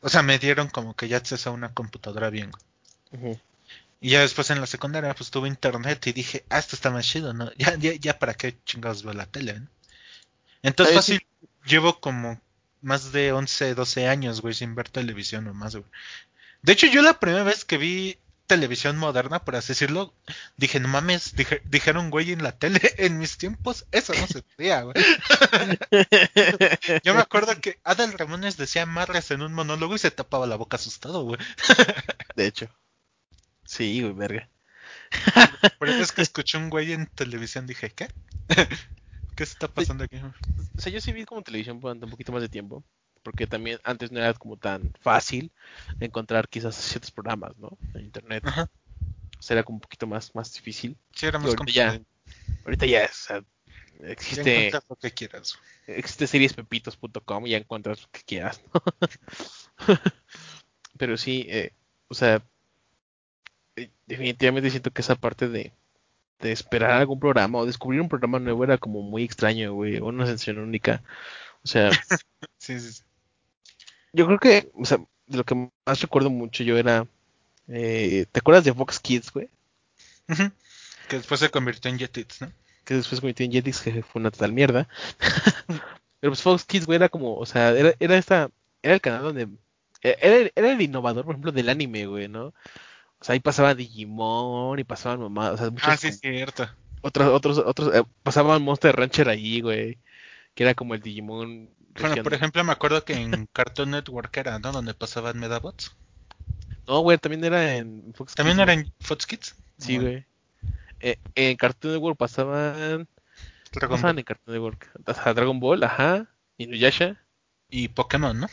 O sea, me dieron como que ya acceso a una computadora bien. güey. ujú, Y ya después en la secundaria pues tuve internet y dije, ah, esto está más chido, ¿no? Ya, ya, ya para qué chingados veo la tele, ¿no? Entonces Ay, sí. fácil, llevo como más de 11, 12 años, güey, sin ver televisión o más, güey. De hecho, yo la primera vez que vi televisión moderna, por así decirlo, dije, no mames, dije, dijeron güey en la tele, en mis tiempos, eso no se podía, güey. Yo me acuerdo que Adal Ramones decía marras en un monólogo y se tapaba la boca asustado, güey. De hecho. Sí, güey, verga. Pero es que escuché un güey en televisión, dije, ¿qué? ¿Qué está pasando aquí? O sea, yo sí vi como televisión durante un poquito más de tiempo. Porque también antes no era como tan fácil encontrar quizás ciertos programas, ¿no? En internet. Ajá. O sea, era como un poquito más, más difícil. Sí, era más ahorita ya, complicado. ahorita ya es, o sea, Ya existe, encuentras lo que quieras. existe seriespepitos.com y ya encuentras lo que quieras, ¿no? Pero sí, eh, o sea, definitivamente siento que esa parte de, de esperar algún programa o descubrir un programa nuevo era como muy extraño, güey, una sensación única. O sea, Sí, sí, sí. yo creo que, o sea, de lo que más recuerdo mucho yo era, eh, ¿te acuerdas de Fox Kids, güey? Que después se convirtió en Jetix, ¿no? que después convirtió en Jetix, que fue una total mierda. Pero pues Fox Kids, güey, era como, o sea, era, era esta, era el canal donde, eh, era, era el innovador, por ejemplo, del anime, güey, ¿no? O sea, ahí pasaba Digimon y pasaban mamá, o sea, muchos, Ah, sí, como- cierto. otros, otros, otros, eh, pasaban Monster Rancher ahí, güey, que era como el Digimon. Bueno, regional. por ejemplo, me acuerdo que en Cartoon Network era, ¿no? Donde pasaban Medabots. No, güey, también era en Fox ¿También Kids, era en Fox Kids? Sí, No, güey. Eh, en Cartoon Network pasaban, Dragon pasaban Ball. en Cartoon Network, o sea, Dragon Ball, ajá, Inuyasha. Y Pokémon, ¿no?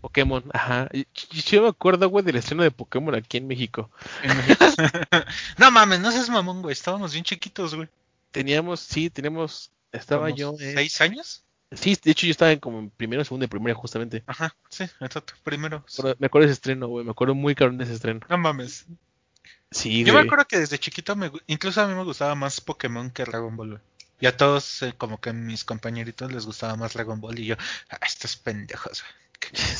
Pokémon, ajá. Y- y- Yo me acuerdo, güey, del estreno de Pokémon aquí en México. En México. no mames, no seas mamón, güey. Estábamos bien chiquitos, güey. Teníamos, sí, teníamos, estaba yo. ¿Seis años? Sí, de hecho yo estaba en como en primero, segundo de primaria justamente. Ajá, sí, exacto. Primero. Pero me acuerdo de ese estreno, güey, me acuerdo muy cabrón de ese estreno. No mames. Sí, Yo me acuerdo que desde chiquito, me, incluso a mí me gustaba más Pokémon que Dragon Ball, güey. Y a todos, eh, como que a mis compañeritos les gustaba más Dragon Ball. Y yo, ah, estos pendejos, güey.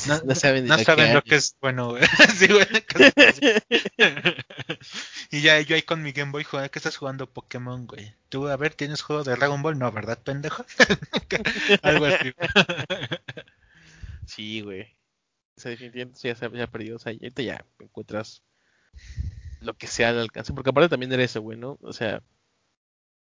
No, No saben no lo saben que lo que es bueno, güey. sí, y ya yo ahí con mi Game Boy jugando, ¿qué estás jugando Pokémon, güey? Tú, a ver, ¿tienes juego de Dragon Ball? No, ¿verdad, pendejo? Algo así. Sí, güey. O sea, definitivamente ya se ha, ya ha perdido. O sea, ahorita ya encuentras lo que sea al alcance. Porque aparte también era eso, güey, ¿no? O sea,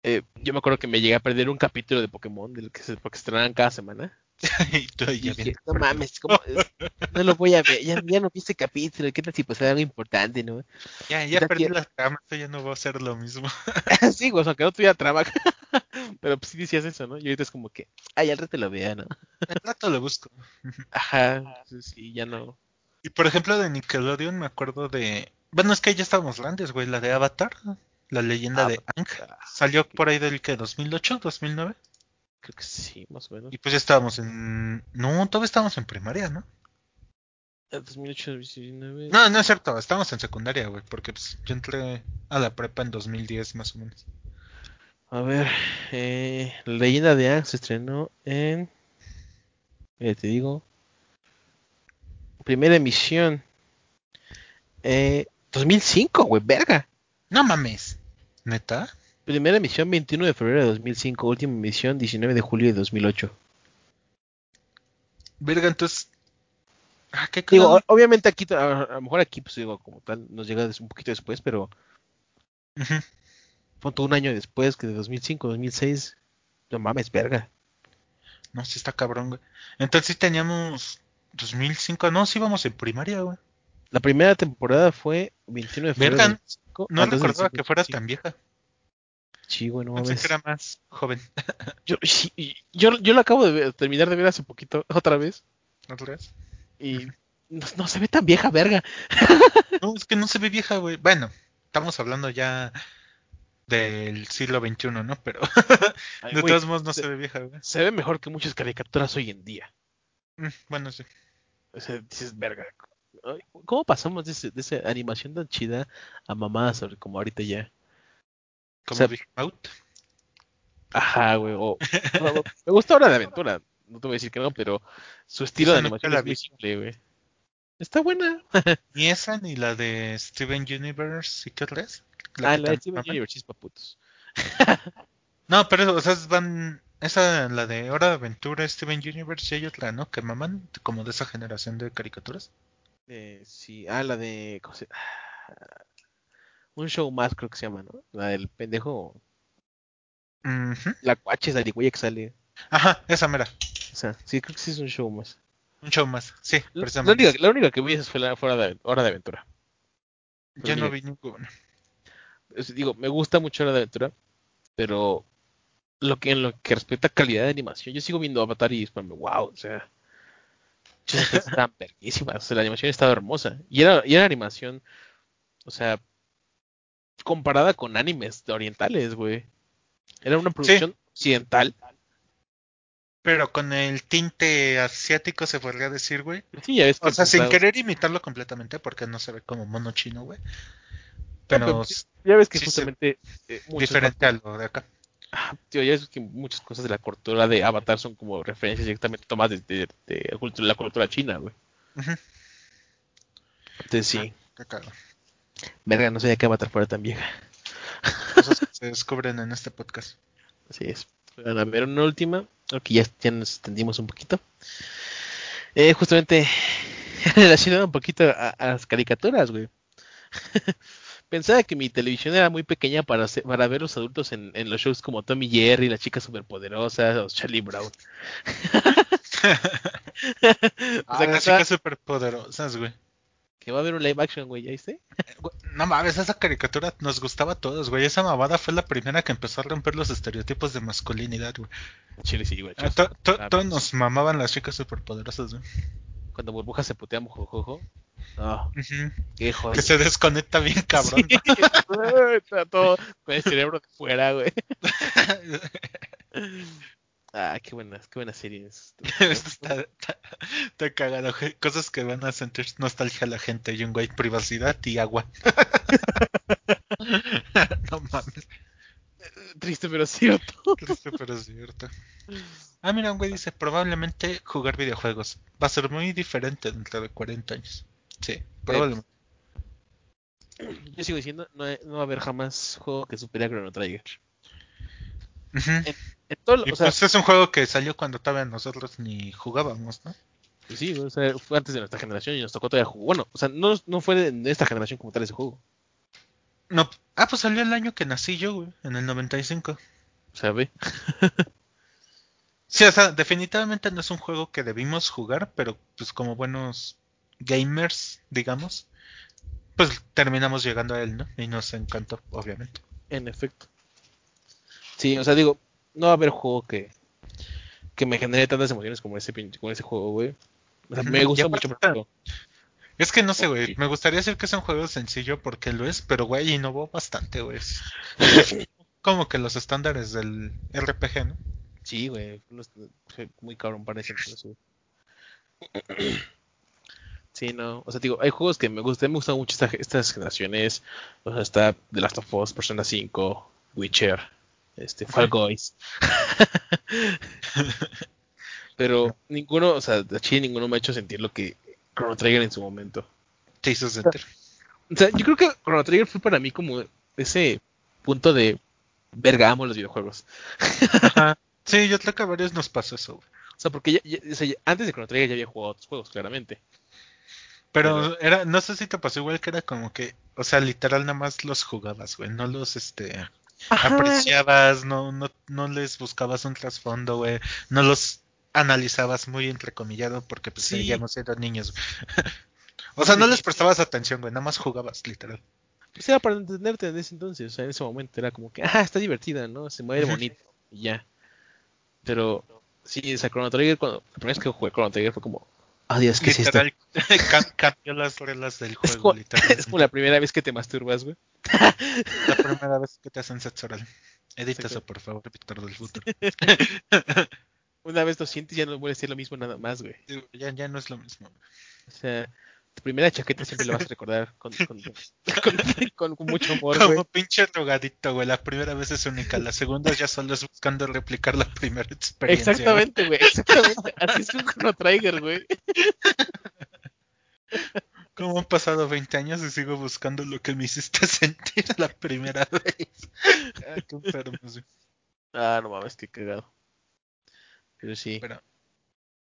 eh, yo me acuerdo que me llegué a perder un capítulo de Pokémon, del que se, porque se estrenaban cada semana. y tú ahí ya dije, no mames, ¿cómo? no lo voy a ver. Ya, ya no vi ese capítulo. ¿Qué tal si pasaba algo importante, no? Ya, ya perdí que- la trama, esto ya no va a ser lo mismo. sí, güey, o sea, que no tuviera trama. Pero pues sí decías eso, ¿no? Y ahorita es como que, ay, al rato lo vea, ¿no? Al rato lo busco. Ajá, sí, sí, ya no. Y por ejemplo de Nickelodeon me acuerdo de... Bueno, es que ya estábamos grandes, güey. La de Avatar, la leyenda de Ang. Salió por ahí del que 2008, 2009. Creo que sí, más o menos. Y pues ya estábamos en... No, todavía estábamos en primaria, ¿no? Eh, 2008, 2019. No, no es cierto, estábamos en secundaria, güey. Porque pues, yo entré a la prepa en 2010 más o menos. A ver, eh, leyenda de Aang se estrenó en. Mira, te digo. Primera emisión. Eh, 2005, güey, verga. No mames. ¿Neta? Primera emisión 21 de febrero de 2005. Última emisión 19 de julio de 2008. Verga, entonces... Ah, qué Digo, obviamente aquí, a, a lo mejor aquí, pues digo, como tal, nos llega un poquito después, pero Ujú. fue todo un año después que de 2005, 2006. No mames, verga. No, sí está cabrón, güey. Entonces sí teníamos 2005, no, sí íbamos en primaria, güey. La primera temporada fue 21 de febrero Verga, de 2005. No antes del recordaba que fueras 55. tan vieja. Güey, no mames. era más joven. Yo, yo, yo lo acabo de ver- terminar de ver hace poquito, otra vez, ¿Otra vez? y no, no se ve tan vieja, verga. No, es que no se ve vieja, güey. Bueno, estamos hablando ya del siglo XXI, ¿no? Pero Ay, de todos modos no se- se ve vieja, güey. se ve mejor que muchas caricaturas hoy en día. Mm, Bueno, sí. O sea, dices, verga. ¿Cómo pasamos de, ese- de esa animación tan chida a mamadas como ahorita ya? Como sea, Big Mouth. Ajá, güey. o- no, no, me gusta Hora de Aventura. No te voy a decir que no, pero su estilo de Esa animación la es muy vi. simple, güey. Está buena. Ni esa ni la de Steven Universe y qué otra es. La ah, la de Steven. Universe es pa' putos. No, pero o sea, van esa la de Hora de Aventura, Steven Universe y hay otra, ¿no? Que maman como de esa generación de caricaturas. Eh, sí, ah, la de. ¿cómo se- Un show más, creo que se llama, ¿no? La del pendejo. Ujú. La cuache, la que sale. Ajá, esa mera. O sea, sí, creo que sí es un show más. Un show más. Sí, La, la precisamente. única, la única que vi fue la fuera de Hora de Aventura. Yo no vi ninguna. Es- digo, me gusta mucho Hora de Aventura, pero lo que en lo que respecta a calidad de animación, yo sigo viendo Avatar y es wow, o sea, están perquísimas, o sea, la animación estaba hermosa. Y era, y era animación, o sea, comparada con animes orientales, güey. Era una producción occidental. Pero con el tinte asiático se podría decir, güey. Sí, ya ves que O sea, sin querer imitarlo completamente porque no se ve como mono chino, güey. pero ya ves que sí justamente eh, diferente a lo de acá. Ah, tío, ya ves que muchas cosas de la cultura de Avatar son como referencias directamente tomadas de, de- de la cultura- la cultura china, güey. Ujú. Entonces sí, Qué cago. Verga, no sabía que Avatar fuera tan vieja. Cosas que se descubren en este podcast. Así es. Bueno, a ver, una última, que ya, ya nos extendimos un poquito. Eh, justamente relacionado un poquito a, a las caricaturas, güey. Pensaba que mi televisión era muy pequeña para, hacer- para ver los adultos en, en los shows como Tommy Jerry, las chicas superpoderosas o Charlie Brown. o Ah, sea, que, las chicas superpoderosas, güey. Que va a haber un live action, güey, ¿ya viste? Güey, No mames, esa caricatura nos gustaba a todos, güey. Esa mamada fue la primera que empezó a romper los estereotipos de masculinidad, güey. Chile sí, güey. Ah, to- to- Ah, Todos nos mamaban las chicas superpoderosas, güey. Cuando burbuja se putea mojojojo. No, Ujú. qué joder. Que se desconecta bien cabrón. Sí. Está todo con el cerebro fuera, güey. Ah, qué buenas, qué buenas series. Está, está- está cagado. Cosas que van a sentir nostalgia a la gente. Y un güey, privacidad y agua. no mames, Triste pero cierto. triste pero cierto. Ah, mira, un güey dice, probablemente jugar videojuegos. Va a ser muy diferente dentro de 40 años. Sí, probablemente. Yo sigo diciendo, no, no va a haber jamás juego que supere a Chrono Trigger. Ujú. En todo, lo- Y o sea, pues es un juego que salió cuando todavía nosotros ni jugábamos, ¿no? pues sí, o sea, fue antes de nuestra generación y nos tocó todavía jugar. Bueno, o sea, no, no fue de esta generación como tal ese juego. No, ah, pues salió el año que nací yo, güey, en el 95. O sea, ve. Sí, o sea, definitivamente no es un juego que debimos jugar, pero pues como buenos gamers, digamos, pues terminamos llegando a él, ¿no? Y nos encantó, obviamente. En efecto. Sí, o sea, digo, no va a haber juego que, que me genere tantas emociones como ese como ese juego, güey. O sea, me gusta mucho, Es que no sé, güey, me gustaría decir que es un juego sencillo porque lo es, pero güey, innovó bastante, güey. Como que los estándares del RPG, ¿no? Sí, güey. Muy cabrón güey. Sí, no. O sea, digo, hay juegos que me gustan. Me gustan mucho esta- estas generaciones. O sea, está The Last of Us, Persona 5, Witcher, este, Fall Guys. Pero ninguno, o sea, de Chile ninguno me ha hecho sentir lo que Chrono Trigger en su momento. Te hizo sentir. O sea, yo creo que Chrono Trigger fue para mí como ese punto de verga, amo los videojuegos. Ajá. Sí, yo creo que a varios nos pasó eso, güey. O sea, porque ya- ya- o sea, ya- antes de Chrono Trigger ya había jugado otros juegos, claramente. Pero era, no sé si te pasó igual que era como que, o sea, literal nada más los jugabas, güey, no los, este, apreciabas, no, no, no les buscabas un trasfondo, güey, no los analizabas muy entrecomillado porque pues Sí. seguíamos siendo niños. o sea, no les prestabas atención, güey, nada más jugabas, literal. Pues era para entenderte en ese entonces, o sea, en ese momento era como que, ah, está divertida, ¿no? Se mueve bonito y ya. Pero sí, o sea, Chrono Trigger, cuando la primera vez que jugué Chrono Trigger fue como, ah, Dios, ¿qué es? Literal, cam- cambió las reglas del Es juego, como, literal. es como la primera vez que te masturbas, güey. La primera vez que te hacen sexo oral. Edita eso, por favor, Víctor del futuro. Una vez lo sientes ya no vuelve a ser lo mismo nada más, güey. Ya, ya no es lo mismo. güey. O sea, tu primera chaqueta siempre la vas a recordar con, con, con- con- con mucho humor, Como pinche drogadicto, güey. La primera vez es única, la segunda ya solo es buscando replicar la primera experiencia. Exactamente, güey, exactamente. Así es un Chrono Trigger, güey. Como han pasado 20 años y sigo buscando lo que me hiciste sentir la primera vez. Ah, qué güey. Ah, no mames, qué cagado. Pero sí. Pero,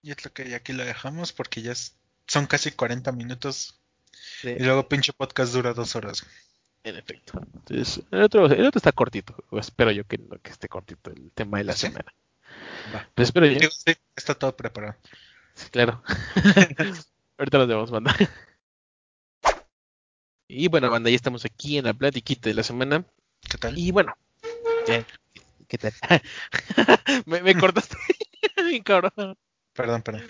y es lo que aquí lo dejamos porque ya es- son casi 40 minutos y luego pinche podcast dura dos horas. En efecto. Entonces, el otro, el otro está cortito. o espero yo que, que esté cortito el tema de la ¿Sí? semana. Va. Pues espero yo. Sí, está todo preparado. Sí, claro. Ahorita los debemos mandar. Y bueno, banda, ya estamos aquí en la platiquita de la semana. ¿Qué tal? Y bueno, ya, ¿qué tal? me, me cortaste cabrón. Perdón, perdón.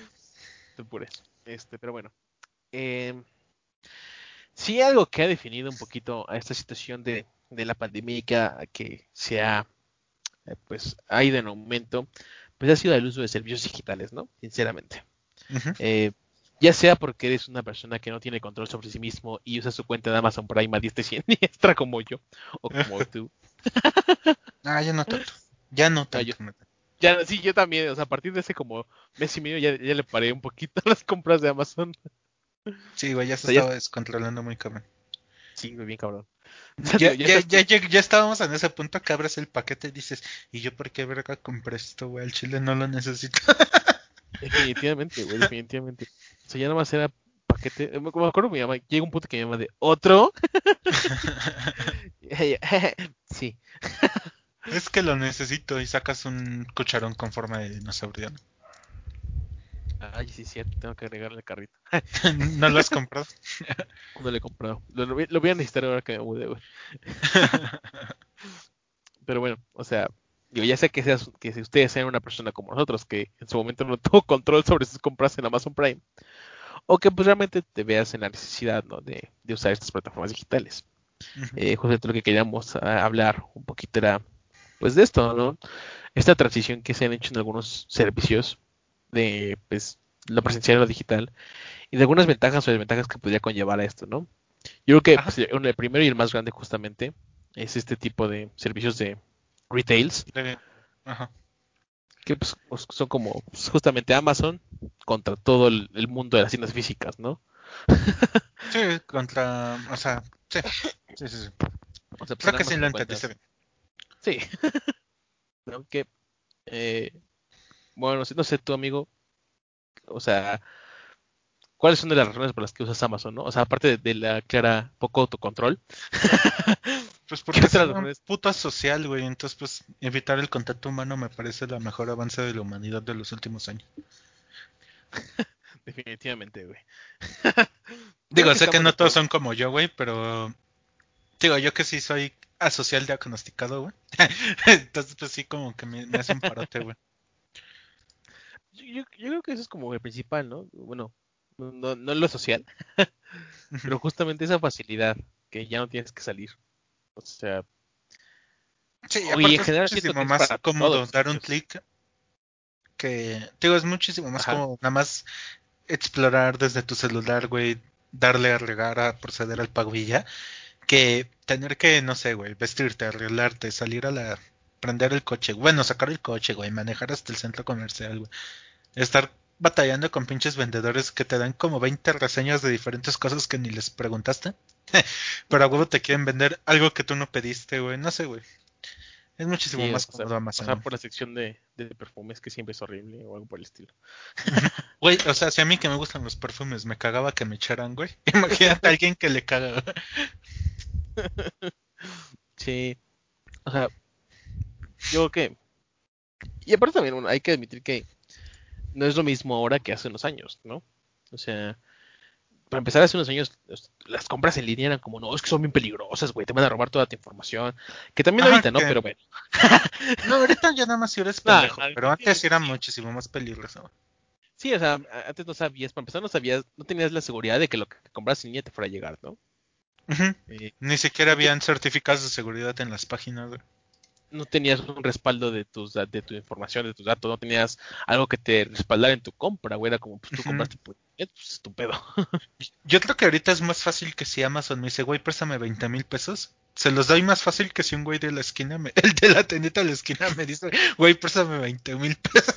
te apures. Este, pero bueno. Eh, sí, algo que ha definido un poquito a esta situación de, de la pandemia que se ha, eh, pues, ha ido en aumento, pues ha sido el uso de servicios digitales, ¿no? Sinceramente. Eh, ya sea porque eres una persona que no tiene control sobre sí mismo y usa su cuenta de Amazon Prime a diestra y siniestra como yo, o como tú. Ah, ya no tanto. Ya no tanto. yo- Ya, sí, yo también, o sea, a partir de ese como mes y medio ya, ya le paré un poquito a las compras de Amazon. Sí, güey, ya se O sea, ya- estaba descontrolando muy cabrón. Sí, güey, bien cabrón. Ya, Ya ya, ya, ya, ya estábamos en ese punto que abres el paquete y dices, ¿y yo por qué verga compré esto, güey? Al chile no lo necesito. Definitivamente, güey, definitivamente. O sea, ya nada más era paquete. eh, Me me acuerdo mi mamá, llega un punto que mi mamá de otro. sí. Es que lo necesito y sacas un cucharón con forma de dinosaurio. ¿no? Ay, sí, cierto, tengo que agregarle al carrito. ¿No lo has comprado? No lo he comprado. Lo, lo voy, lo voy a necesitar ahora que me mude, güey. Pero bueno, o sea, digo, ya sé que, seas, que si ustedes sean una persona como nosotros, que en su momento no tuvo control sobre sus compras en Amazon Prime, o que pues realmente te veas en la necesidad, ¿no? de, de usar estas plataformas digitales. Ujú. Eh, justamente lo que queríamos ah, hablar un poquito era, pues, de esto, ¿no? Esta transición que se han hecho en algunos servicios de, pues, lo presencial a lo digital y de algunas ventajas o desventajas que podría conllevar a esto, ¿no? Yo creo que pues, el primero y el más grande justamente es este tipo de servicios de retails De- Ajá. que pues, pues, son como pues, justamente Amazon contra todo el, el mundo de las tiendas físicas, ¿no? Sí, contra. O sea, sí. Sí, sí, sí. O sea, pues, Creo que sí lo entendiste bien. Sí. ¿No? Que, eh, bueno, no sé, no sé, tu amigo, o sea, ¿cuáles son de las razones por las que usas Amazon, no? O sea, aparte de, de la clara poco autocontrol. Pues ¿Qué porque otras soy un razones? puto social, güey. Entonces, pues, evitar el contacto humano me parece el mejor avance de la humanidad de los últimos años. Definitivamente, güey. Digo, sé que no todos son como yo, güey, pero. Digo, yo que sí soy asocial diagnosticado, güey. Entonces, pues sí, como que me, me hace un parote, güey. Yo, yo- yo creo que eso es como el principal, ¿no? Bueno, no, no lo social, pero justamente esa facilidad que ya no tienes que salir. O sea, Sí, Oye, aparte en es general muchísimo que es más cómodo todos dar un clic que. Digo, es muchísimo más Ajá. cómodo nada más explorar desde tu celular, güey, darle a regar, a proceder al pago y ya, que tener que, no sé, güey, vestirte, arreglarte, salir a la. prender el coche, bueno, sacar el coche, güey, manejar hasta el centro comercial, güey. Estar batallando con pinches vendedores que te dan como 20 reseñas de diferentes cosas que ni les preguntaste. Pero a huevo te quieren vender algo que tú no pediste, güey. No sé, güey. Es muchísimo sí, más o sea, cómodo Amazon. pasar por la sección de, de perfumes que siempre es horrible o algo por el estilo. Güey, o sea, si a mí que me gustan los perfumes me cagaba que me echaran, güey. Imagínate a alguien que le caga. Sí, o sea, yo creo que... Y aparte también bueno, hay que admitir que no es lo mismo ahora que hace unos años, ¿no? O sea, para empezar hace unos años las compras en línea eran como, no, es que son bien peligrosas, güey, te van a robar toda tu información. Que también Ajá, ahorita, ¿no? que- Pero bueno. No, ahorita ya nada más si eres pendejo. pero antes era muchísimo más peligroso. Sí, o sea, antes no sabías, para empezar no sabías, no tenías la seguridad de que lo que compras en línea te fuera a llegar, ¿no? Eh, Ni siquiera habían certificados de seguridad en las páginas, no tenías un respaldo de tus de tu información, de tus datos, no tenías algo que te respaldara en tu compra, güey, era como, pues tú Ujú. compraste por internet, pues es tu pedo. Yo creo que ahorita es más fácil que si Amazon me dice, güey, préstame 20 mil pesos. Se los doy más fácil que si un güey de la esquina, me- el de la tiendita de la esquina me dice, güey, préstame 20 mil pesos.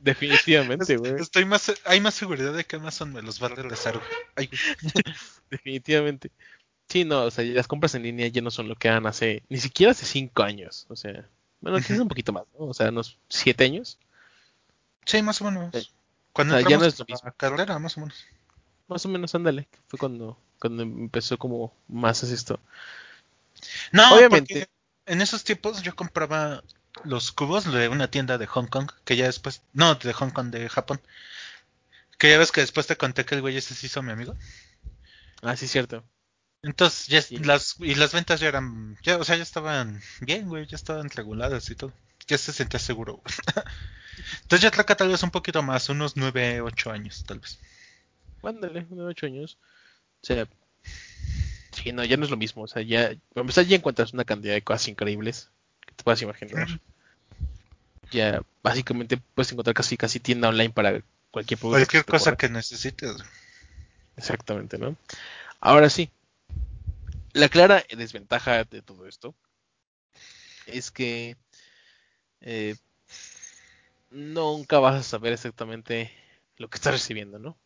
Definitivamente, güey. Estoy más, hay más seguridad de que Amazon me los va a regresar, güey. Definitivamente. Sí, no, o sea, las compras en línea ya no son lo que eran hace, ni siquiera hace cinco años, o sea, bueno, quizás Ujú. un poquito más, ¿no? O sea, unos siete años, Sí, más o menos. Sí. Cuando O sea, ya no es lo la mismo. carrera, más o menos. más o menos, ándale, que fue cuando cuando empezó como más es esto. No, Obviamente. porque en esos tiempos yo compraba los cubos de una tienda de Hong Kong, que ya después, no, de Hong Kong, de Japón. Que ya ves que después te conté que el güey ese se hizo mi amigo. Ah, sí, cierto. Entonces, ya Sí. las, y las ventas ya eran, ya, o sea, ya estaban bien, güey, ya estaban reguladas y todo. Ya se sentía seguro, güey. Entonces ya traca tal vez un poquito más, unos 9, 8 años, tal vez. Mándale, unos ocho años. O sea, sí, no, ya no es lo mismo. O sea, ya, para empezar, ya encuentras una cantidad de cosas increíbles te puedas imaginar. Ya, básicamente, puedes encontrar casi, casi tienda online para cualquier producto. Cualquier cosa que necesites. Exactamente, ¿no? Ahora sí, la clara desventaja de todo esto es que eh, nunca vas a saber exactamente lo que estás recibiendo, ¿no?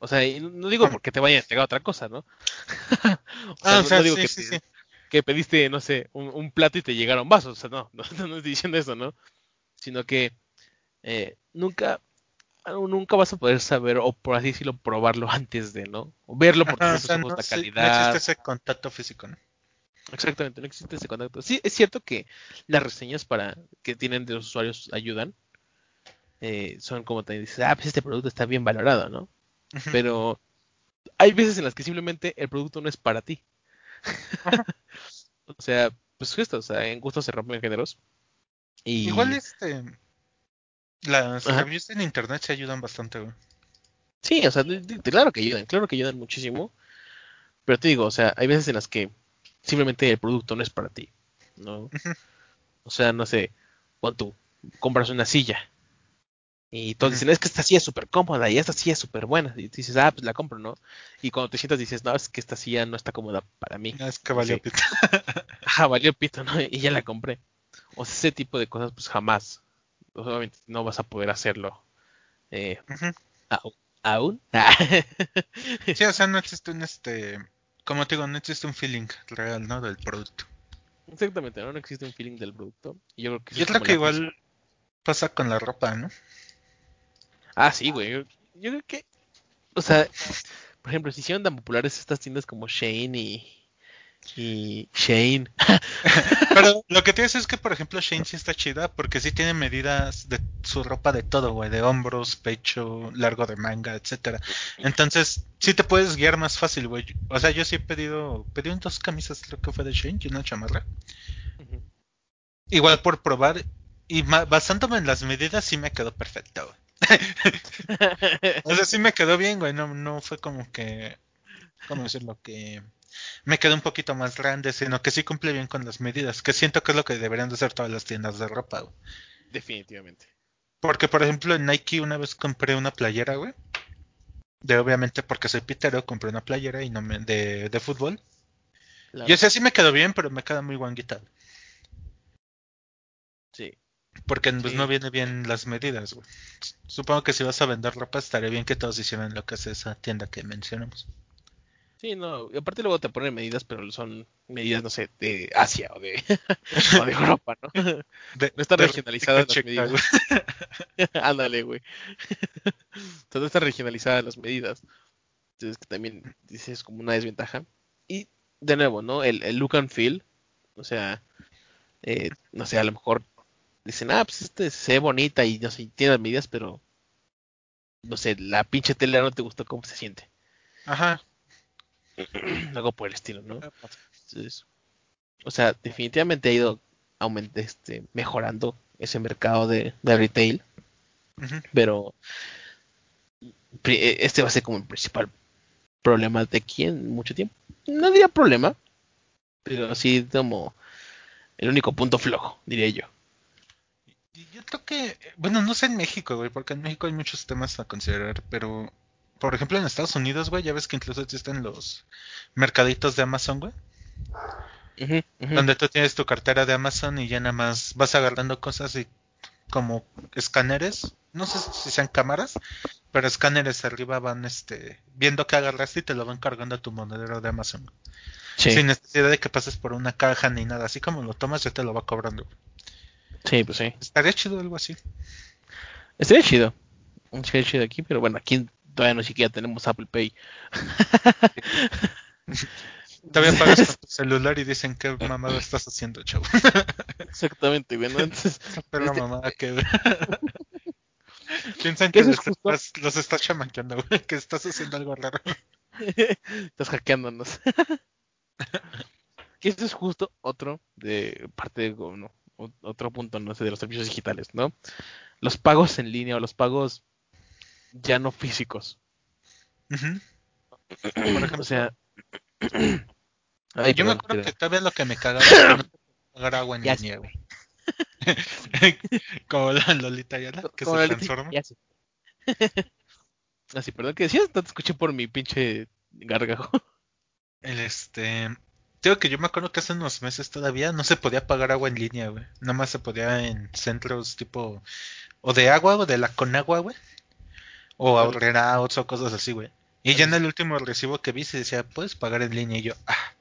O sea, y no- digo porque te vayan a entregar otra cosa, ¿no? o sea, Ah, o no, sea, no digo sí, que, sí, te- sí. Que pediste, no sé, un, un plato y te llegaron vasos, o sea, no, no, no estoy diciendo eso, ¿no? Sino que eh, nunca, nunca vas a poder saber, o por así decirlo, probarlo antes de, ¿no? O verlo por tus o propios sea, ojos, no, la sí, no calidad. existe ese contacto físico, ¿no? Exactamente, no existe ese contacto. Sí, es cierto que las reseñas para que tienen de los usuarios ayudan. Eh, son como te dices, ah, pues este producto está bien valorado, ¿no? Pero hay veces en las que simplemente el producto no es para ti. o sea, pues esto, o sea, en gustos se rompen géneros. Y Igual este las Ajá. reviews en internet se ayudan bastante, güey. sí, o sea, de- de- claro que ayudan, claro que ayudan muchísimo. Pero te digo, o sea, hay veces en las que simplemente el producto no es para ti, ¿no? O sea, no sé, cuando compras una silla y todos dicen, es que esta silla es súper cómoda y esta silla es súper buena. Y dices, ah, pues la compro, ¿no? Y cuando te sientas dices, no, es que esta silla no está cómoda para mí. Es que valió Sí. pito. Ajá, valió pito, ¿no? Y ya la compré. O sea, ese tipo de cosas, pues jamás. Obviamente no vas a poder hacerlo. Eh, ¿Aún? Sí, o sea, no existe un este, como te digo, no existe un feeling real, ¿no? Del producto. Exactamente, ¿no? No existe un feeling del producto. Y yo creo que Yo es creo que igual pasa con la ropa, ¿no? Ah, sí, güey. Yo, yo creo que, o sea, por ejemplo, si hicieron tan populares estas tiendas como Shane y, y Shane. Pero lo que dice es que, por ejemplo, Shane sí está chida porque sí tiene medidas de su ropa de todo, güey, de hombros, pecho, largo de manga, etcétera. Entonces, sí te puedes guiar más fácil, güey. O sea, yo sí he pedido, pedí un dos camisas, creo que fue de Shane y una chamarra. Igual por probar y basándome en las medidas sí me quedó perfecto, güey. O sea, sí me quedó bien, güey. No, no fue como que, ¿cómo decirlo? Que me quedó un poquito más grande, sino que sí cumple bien con las medidas, que siento que es lo que deberían de hacer todas las tiendas de ropa, güey. Definitivamente. Porque, por ejemplo, en Nike una vez compré una playera, güey. De obviamente porque soy pitero, compré una playera y no me, de, de fútbol. Claro. Y o sea, sí me quedó bien, pero me queda muy guanguita. Porque pues Sí. no viene bien las medidas, güey. Supongo que si vas a vender ropa estaría bien que todos hicieran lo que hace esa tienda que mencionamos. Sí, no. Y aparte luego te ponen medidas, pero son medidas, no sé, de Asia o de, o de Europa, ¿no? De- No están de regionalizadas las medidas. güey. Ándale, güey. Sea, no están regionalizadas las medidas. Entonces, que también dices como una desventaja. Y de nuevo, ¿no? El, el look and feel. O sea, eh, no sé, a lo mejor dicen, ah, pues este se ve bonita y no sé, tiene las medidas, pero no sé, la pinche tela no te gustó cómo se siente. Ajá. Algo por el estilo, ¿no? Entonces, o sea, definitivamente ha ido aument este, mejorando ese mercado de, de retail, pero eh, este va a ser como el principal problema de aquí en mucho tiempo. No diría problema, pero sí como el único punto flojo, diría yo. Yo creo que, bueno, no sé en México, güey, porque en México hay muchos temas a considerar, pero, por ejemplo, en Estados Unidos, güey, ya ves que incluso existen los mercaditos de Amazon, güey, donde tú tienes tu cartera de Amazon y ya nada más vas agarrando cosas y como escáneres, no sé si sean cámaras, pero escáneres arriba van, este, viendo que agarraste y te lo van cargando a tu monedero de Amazon, Sí, sin necesidad de que pases por una caja ni nada, así como lo tomas ya te lo va cobrando. Sí, pues sí. Estaría chido algo así. Estaría chido. Estaría chido aquí, pero bueno, aquí todavía no siquiera tenemos Apple Pay. Todavía pagas con tu celular y dicen qué mamada estás haciendo, chavo. Exactamente, güey, ¿no? Entonces, Pero la Este- mamada que Piensan ¿Qué que es los estás, los estás chamanqueando, güey, que estás haciendo algo raro. estás hackeándonos. que eso es justo otro de parte de, no, o- otro punto, no sé, de los servicios digitales, ¿no? Los pagos en línea o los pagos ya no físicos. Ujú. Por ejemplo, O sea, Ay, yo me perdón, acuerdo pero- que todavía lo que me cagaba pagar agua en línea, güey. Como la Lolita Yala, que Como se transforma. Así, perdón, que decías? No te escuché por mi pinche gargajo. El este. Digo que yo me acuerdo que hace unos meses todavía no se podía pagar agua en línea, güey. Nada más se podía en centros tipo. O de agua o de la Conagua, güey. O Claro. Ahorrerouts o cosas así, güey. Y ya en el último recibo que vi se decía, puedes pagar en línea. Y yo, ah,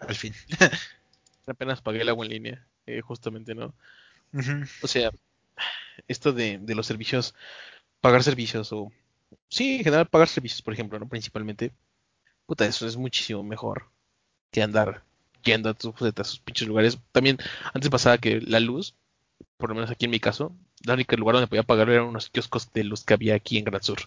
al fin. Apenas pagué el agua en línea, eh, justamente, ¿no? O sea, esto de, de los servicios, pagar servicios o... Sí, en general pagar servicios, por ejemplo, ¿no? Principalmente. Puta, eso es muchísimo mejor que andar yendo a tus, a sus pinches lugares. También, antes pasaba que la luz, por lo menos aquí en mi caso, el único lugar donde podía pagar eran unos kioscos de luz que había aquí en Gran Sur.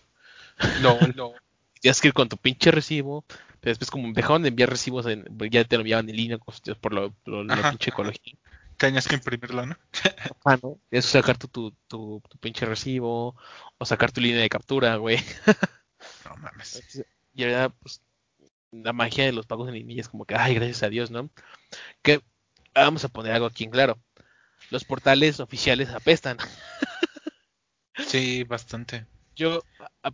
No, no. Tienes que ir con tu pinche recibo. Pero después, como dejaban de enviar recibos, en- ya te lo enviaban en línea pues, por lo, lo- la pinche ecología. Tenías que imprimirlo, ¿no? Ah, ¿no? Es sacar tu, tu, tu, tu pinche recibo o sacar tu línea de captura, güey. No mames. Y ahora, pues, la magia de los pagos en línea es como que, ay, gracias a Dios, ¿no? Que vamos a poner algo aquí en claro. Los portales oficiales apestan. Sí, bastante. Yo,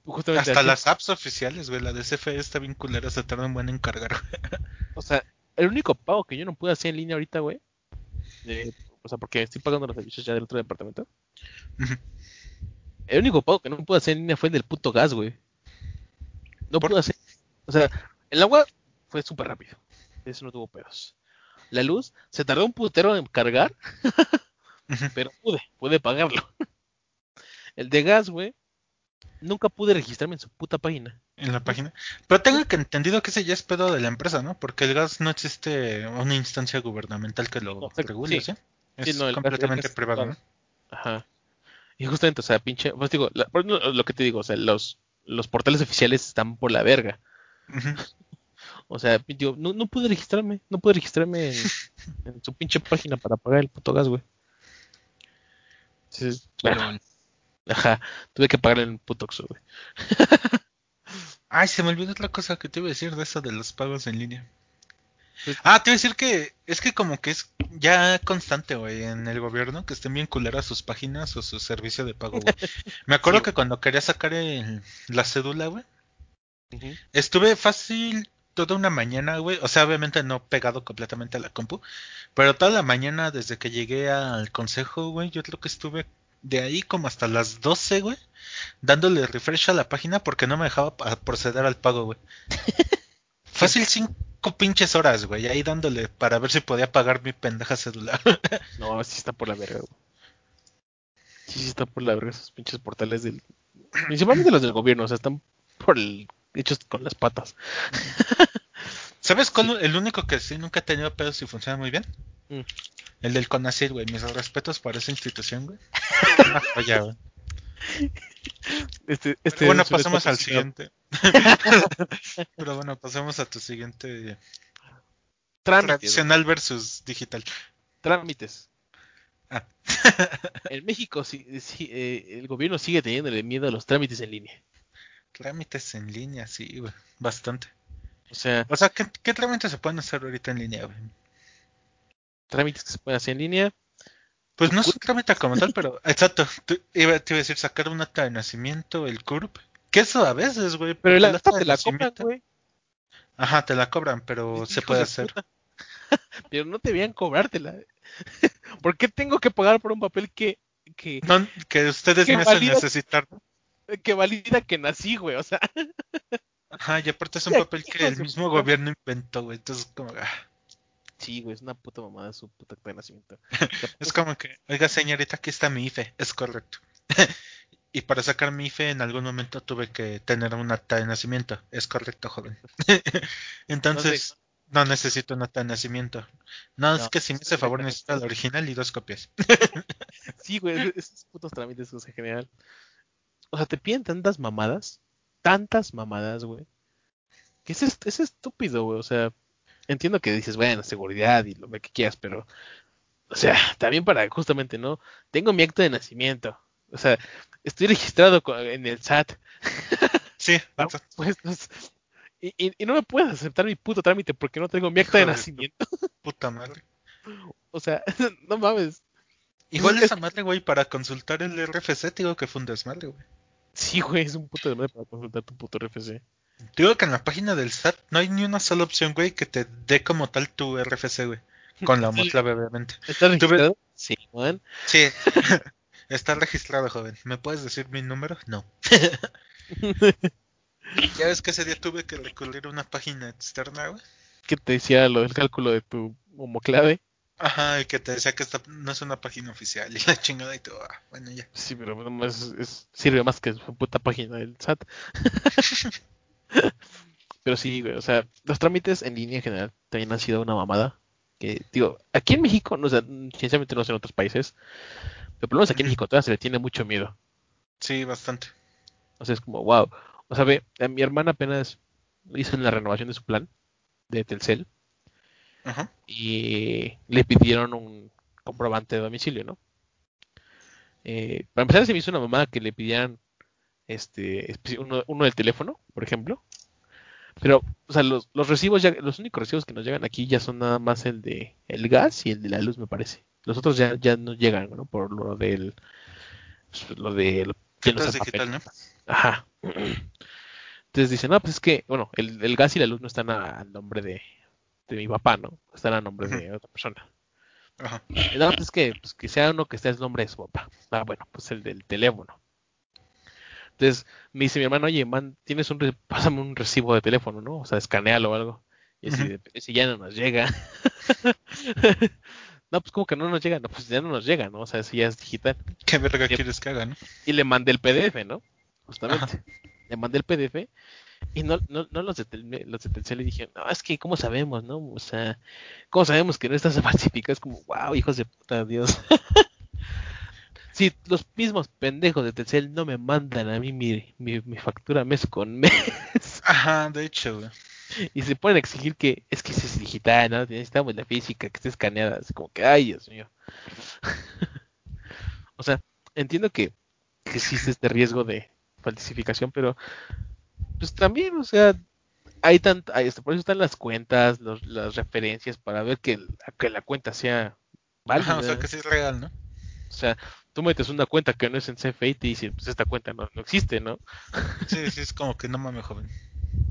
justamente Hasta así- las apps oficiales, güey. La de CFE está bien culera, se tarda un buen en cargar. O sea, el único pago que yo no pude hacer en línea ahorita, güey. o sea, porque estoy pagando los servicios ya del otro departamento. El único pago que no pude hacer en línea fue el del puto gas, güey. No ¿Por? pude hacer. O sea, el agua fue súper rápido. Eso no tuvo pedos. La luz se tardó un putero en cargar, pero pude, pude pagarlo. El de gas, güey. Nunca pude registrarme en su puta página. En la página. Pero tengo que entendido que ese ya es pedo de la empresa, ¿no? Porque el gas no existe una instancia gubernamental que lo No, regule, sí. ¿sí? Es Sí, no, el gas- el completamente gas- privado, ¿no? Ajá. Y justamente, o sea, pinche. Pues digo, la- lo que te digo, o sea, los, los portales oficiales están por la verga. O sea, yo no, no pude registrarme, no pude registrarme en, en su pinche página para pagar el puto gas, güey. Sí, ajá, tuve que pagar el puto Oxxo, güey. Ay, se me olvidó otra cosa que te iba a decir de eso de los pagos en línea. Pues- Ah, te iba a decir que es que como que es ya constante, güey, en el gobierno que estén bien culeras sus páginas o su servicio de pago, güey. Me acuerdo Sí, que cuando quería sacar el- la cédula, güey, Estuve fácil toda una mañana, güey. O sea, obviamente no pegado completamente a la compu. Pero toda la mañana desde que llegué al consejo, güey, yo creo que estuve de ahí como hasta las 12, güey. Dándole refresh a la página porque no me dejaba proceder al pago, güey. Fácil cinco pinches horas, güey. Ahí dándole para ver si podía pagar mi pendeja celular. No, sí está por la verga, güey. Sí, sí está por la verga esos pinches portales del... Principalmente los del gobierno, o sea, están por el... hechos con las patas. ¿Sabes cuál? El único que sí nunca he tenido pedos y funciona muy bien. Mm. El del CONACYT, güey. Mis respetos para esa institución, güey. Güey. Este, este bueno, pasemos al siguiente. Pero bueno, pasemos a tu siguiente. Trámites, Tradicional versus digital. trámites. Ah. En México sí, sí, eh, el gobierno sigue teniéndole miedo a los trámites en línea. Trámites en línea, sí, güey. Bastante. O sea, O sea, ¿qué, qué trámites se pueden hacer ahorita en línea, güey? trámites que se pueden hacer en línea. Pues no es un trámite como tal, pero. Exacto. Te iba, te iba a decir sacar un acta de nacimiento, el CURP. Que eso a veces, güey. Pero el acta te la cobran, güey. Ajá, te la cobran, pero se puede de hacer. puta. Pero no te vean cobrártela. ¿Por qué tengo que pagar por un papel que, que, No, que ustedes Que me hacen necesitar. Que valida que nací, güey? O sea, Ajá, y aparte es un papel que el mismo gobierno inventó, güey. Entonces, como. ah. sí, güey, es una puta mamada su puta acta de nacimiento. Es como que, oiga señorita, aquí está mi IFE, es correcto. Y para sacar mi IFE en algún momento tuve que tener un acta de nacimiento. Es correcto, joven. Entonces, no necesito un acta de nacimiento. No, es que si me hace favor necesito el original y dos copias. Sí, güey, esos putos trámites en general. O sea, te piden tantas mamadas, tantas mamadas, güey. Que es, est- es estúpido, güey. O sea, entiendo que dices, bueno, seguridad y lo que quieras, pero, o sea, también para justamente, ¿no? Tengo mi acta de nacimiento. O sea, estoy registrado en el SAT. Sí, ¿no? Pues, y, y- y no me puedes aceptar mi puto trámite porque no tengo mi acta de nacimiento. puta madre. O sea, no mames. Igual Es- esa madre, güey, para consultar el RFC, digo que fue un desmadre, güey. Sí, güey, es un puto de para consultar tu puto RFC. Te digo que en la página del SAT no hay ni una sola opción, güey, que te dé como tal tu RFC, güey. Con la homoclave, obviamente. ¿Estás Tuve- registrado? Sí, man. Sí, está registrado, joven. ¿Me puedes decir mi número? No. Ya ves que ese día tuve que recurrir a una página externa, güey. que te decía lo del cálculo de tu homoclave. Ajá, y que te decía que esta no es una página oficial y la chingada y todo. Ah, bueno, ya. Sí, pero es- es- sirve más que su puta página del SAT. pero sí, güey, o sea, los trámites en línea en general también han sido una mamada. Que, digo, aquí en México, no sé, sinceramente no sé en otros países, pero por lo menos aquí en. México todavía se le tiene mucho miedo. Sí, bastante. O sea, es como, wow. O sea, ve, a mi hermana apenas hizo la renovación de su plan de Telcel Ajá. y le pidieron un comprobante de domicilio, ¿no? Eh, para empezar, se me hizo una mamada que le pidieran este uno, uno del teléfono, por ejemplo. Pero, o sea, los, los recibos ya, los únicos recibos que nos llegan aquí ya son nada más el de el gas y el de la luz, me parece. Los otros ya, ya no llegan, ¿no? Por lo del lo de papel. digital, ¿no? Ajá. Entonces dicen, no, pues es que, bueno, el, el gas y la luz no están a, a nombre de, de mi papá, ¿no? Están a nombre de otra persona. Ajá. Y no, pues es que, pues que sea uno que esté el nombre de su papá. Ah, bueno, pues el del teléfono. Entonces me dice mi hermano, oye, man, tienes un, pásame un recibo de teléfono, ¿no? O sea, escanealo o algo. Y así, Ujú. de, "Pero si ya no nos llega. no, pues como que no nos llega, no, pues ya no nos llega, ¿no? O sea, si ya es digital. ¿Qué verga Sí. quieres que haga, no? Y le mandé el PDF, ¿no? Justamente. Le mandé el PDF y no, no, no los de, los de Telcel le dijeron, no, es que, ¿cómo sabemos, no? O sea, ¿cómo sabemos que no estás falsificado? Es como, wow, hijos de puta, Dios. Si los mismos pendejos de Telcel no me mandan a mí mi, mi, mi factura mes con mes Ajá, de hecho, güey. y se pueden exigir que es que si es digital, ¿no? Necesitamos la física, que esté escaneada. Es como que, ay, Dios mío. o sea, entiendo que, que existe este riesgo de falsificación, pero pues también, o sea, hay tanto, hay, este, por eso están las cuentas, los- las referencias para ver que, que la cuenta sea válida. Ajá, o sea que sí es real, ¿no? O sea, tú metes una cuenta que no es en CFE y te dicen, pues esta cuenta no, no existe, ¿no? Sí, sí, es como que no mames, joven.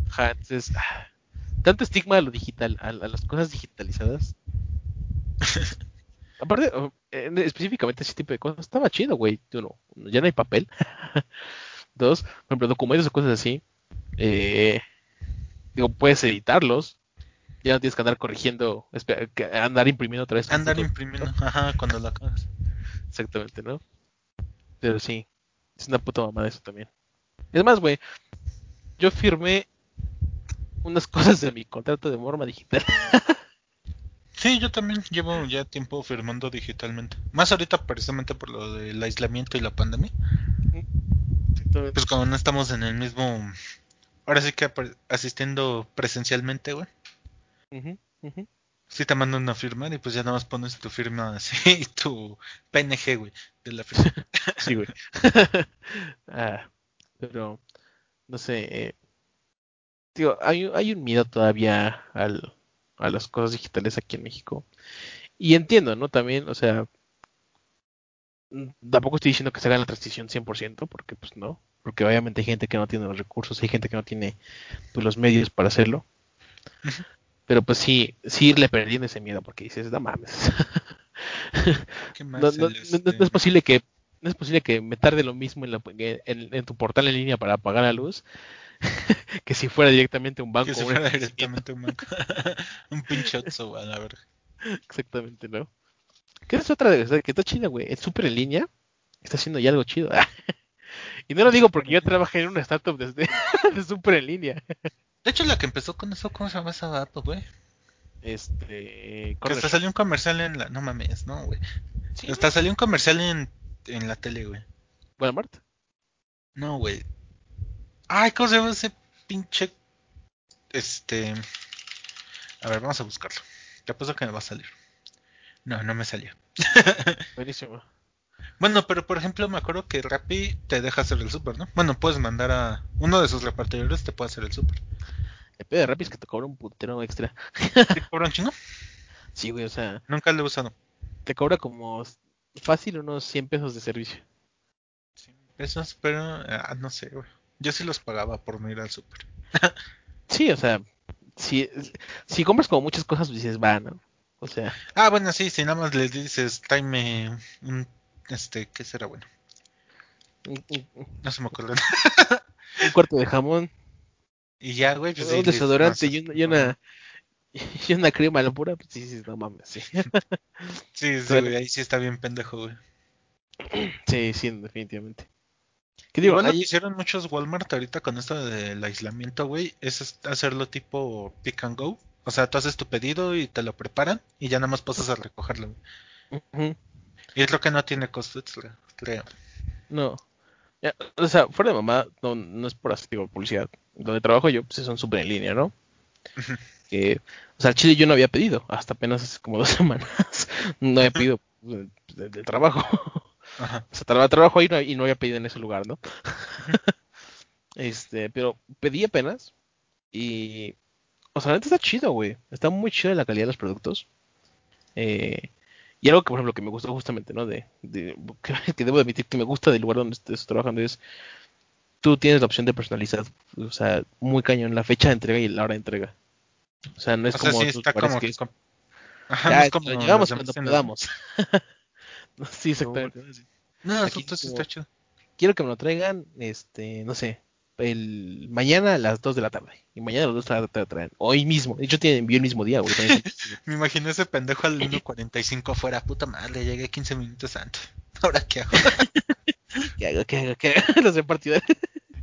Ajá, entonces, ah, tanto estigma a lo digital, a, a las cosas digitalizadas. Aparte, en- específicamente ese tipo de cosas, estaba chido, güey. Uno, ya no hay papel. Dos, por ejemplo, documentos o cosas así. Eh, digo, puedes editarlos. Ya no tienes que andar corrigiendo, que andar imprimiendo otra vez. Andar imprimiendo, ajá, cuando lo acabas. Exactamente, ¿no? Pero sí, es una puta mamada eso también. Es más, güey, yo firmé unas cosas de mi contrato de forma digital. Sí, yo también llevo ya tiempo firmando digitalmente. Más ahorita precisamente por lo del aislamiento y la pandemia. Pues como no estamos en el mismo... Ahora sí que asistiendo presencialmente, güey. Ujú, ujú. Sí te mandan a firmar y pues ya nada más pones tu firma así y tu PNG, güey, de la firma. Sí, güey. Ah, pero, no sé. eh, digo, hay, hay un miedo todavía al, a las cosas digitales aquí en México. Y entiendo, ¿no? También, o sea, tampoco estoy diciendo que se haga la transición 100%, porque pues no. Porque obviamente hay gente que no tiene los recursos, hay gente que no tiene pues, los medios para hacerlo. Pero pues sí, sí irle perdiendo ese miedo, porque dices, no mames. Este, no es posible que no es posible que me tarde lo mismo en, la- en- en tu portal en línea para apagar la luz que si fuera directamente un banco que si fuera directamente un banco. un a la verga. exactamente no que es otra de sea, que está chida güey es súper en línea está haciendo ya algo chido Y no lo digo porque yo trabajé en una startup desde de súper en línea. De hecho, la que empezó con eso, ¿cómo se llama esa app, güey? Este. Que hasta salió un comercial en la. No mames, no, güey. Sí, Hasta salió un comercial en, en la tele, güey. Walmart. No, güey. Ay, ¿cómo se llama ese pinche. Este. A ver, vamos a buscarlo. Te apuesto que me va a salir. No, no me salió. Buenísimo. Bueno, pero por ejemplo, me acuerdo que Rappi te deja hacer el super, ¿no? Bueno, puedes mandar a. Uno de sus repartidores te puede hacer el super. El pedo de Rappi es que te cobra un putero extra. ¿Te cobran chingo? Sí, güey, o sea, Nunca lo he usado. te cobra como fácil unos 100 pesos de servicio. Pesos, pero. ah, no sé, güey. Yo sí los pagaba por no ir al super. Sí, o sea, si, si compras como muchas cosas, pues dices, va, ¿no? O sea, Ah, bueno, sí, si nada más les dices, un. Este, ¿qué será bueno? No se me ocurre. un cuarto de jamón, y ya, güey. Pues, un desodorante no, y una, y una, y una crema a la pura, pues sí, sí, no mames, sí. Sí, sí, Pero- güey, ahí sí está bien pendejo, güey. Sí, sí, definitivamente. ¿Qué digo? Que Ahí- hicieron muchos Walmart ahorita con esto del aislamiento, güey, es es hacerlo tipo pick and go. O sea, tú haces tu pedido y te lo preparan y ya nada más pasas a recogerlo. Y creo que no tiene costo extra, creo. No. Ya, o sea, fuera de mamá, no, no es por así, digo, publicidad. Donde trabajo yo, pues son súper en línea, ¿no? O sea, el chile yo no había pedido, hasta apenas hace como dos semanas. No había pedido pues, de- trabajo. Ajá. O sea, traba- trabajo ahí no- y no había pedido en ese lugar, ¿no? este, pero pedí apenas y, o sea, neta está chido, güey. Está muy chido la calidad de los productos. Eh, y algo que, por ejemplo, que me gustó justamente, ¿no? De, de- que, debo admitir que me gusta del lugar donde estés trabajando es, tú tienes la opción de personalizar, o sea, muy cañón la fecha de entrega y la hora de entrega. O sea, no es o sea, como sí está como... que es, com- Ajá, "Ya, no es como demás cuando podamos. sí, exactamente. No, eso sí como- está chido. quiero que me lo traigan, este, no sé, el mañana a las 2 de la tarde. Y mañana a las 2 de la tarde traen. Hoy mismo. De hecho, tienen envío el mismo día, güey. Me imaginé ese pendejo al 1.45 afuera. Puta madre, llegué 15 minutos antes. ¿Ahora qué hago? ¿Qué hago? ¿Qué hago? ¿Qué hago? Los repartidores.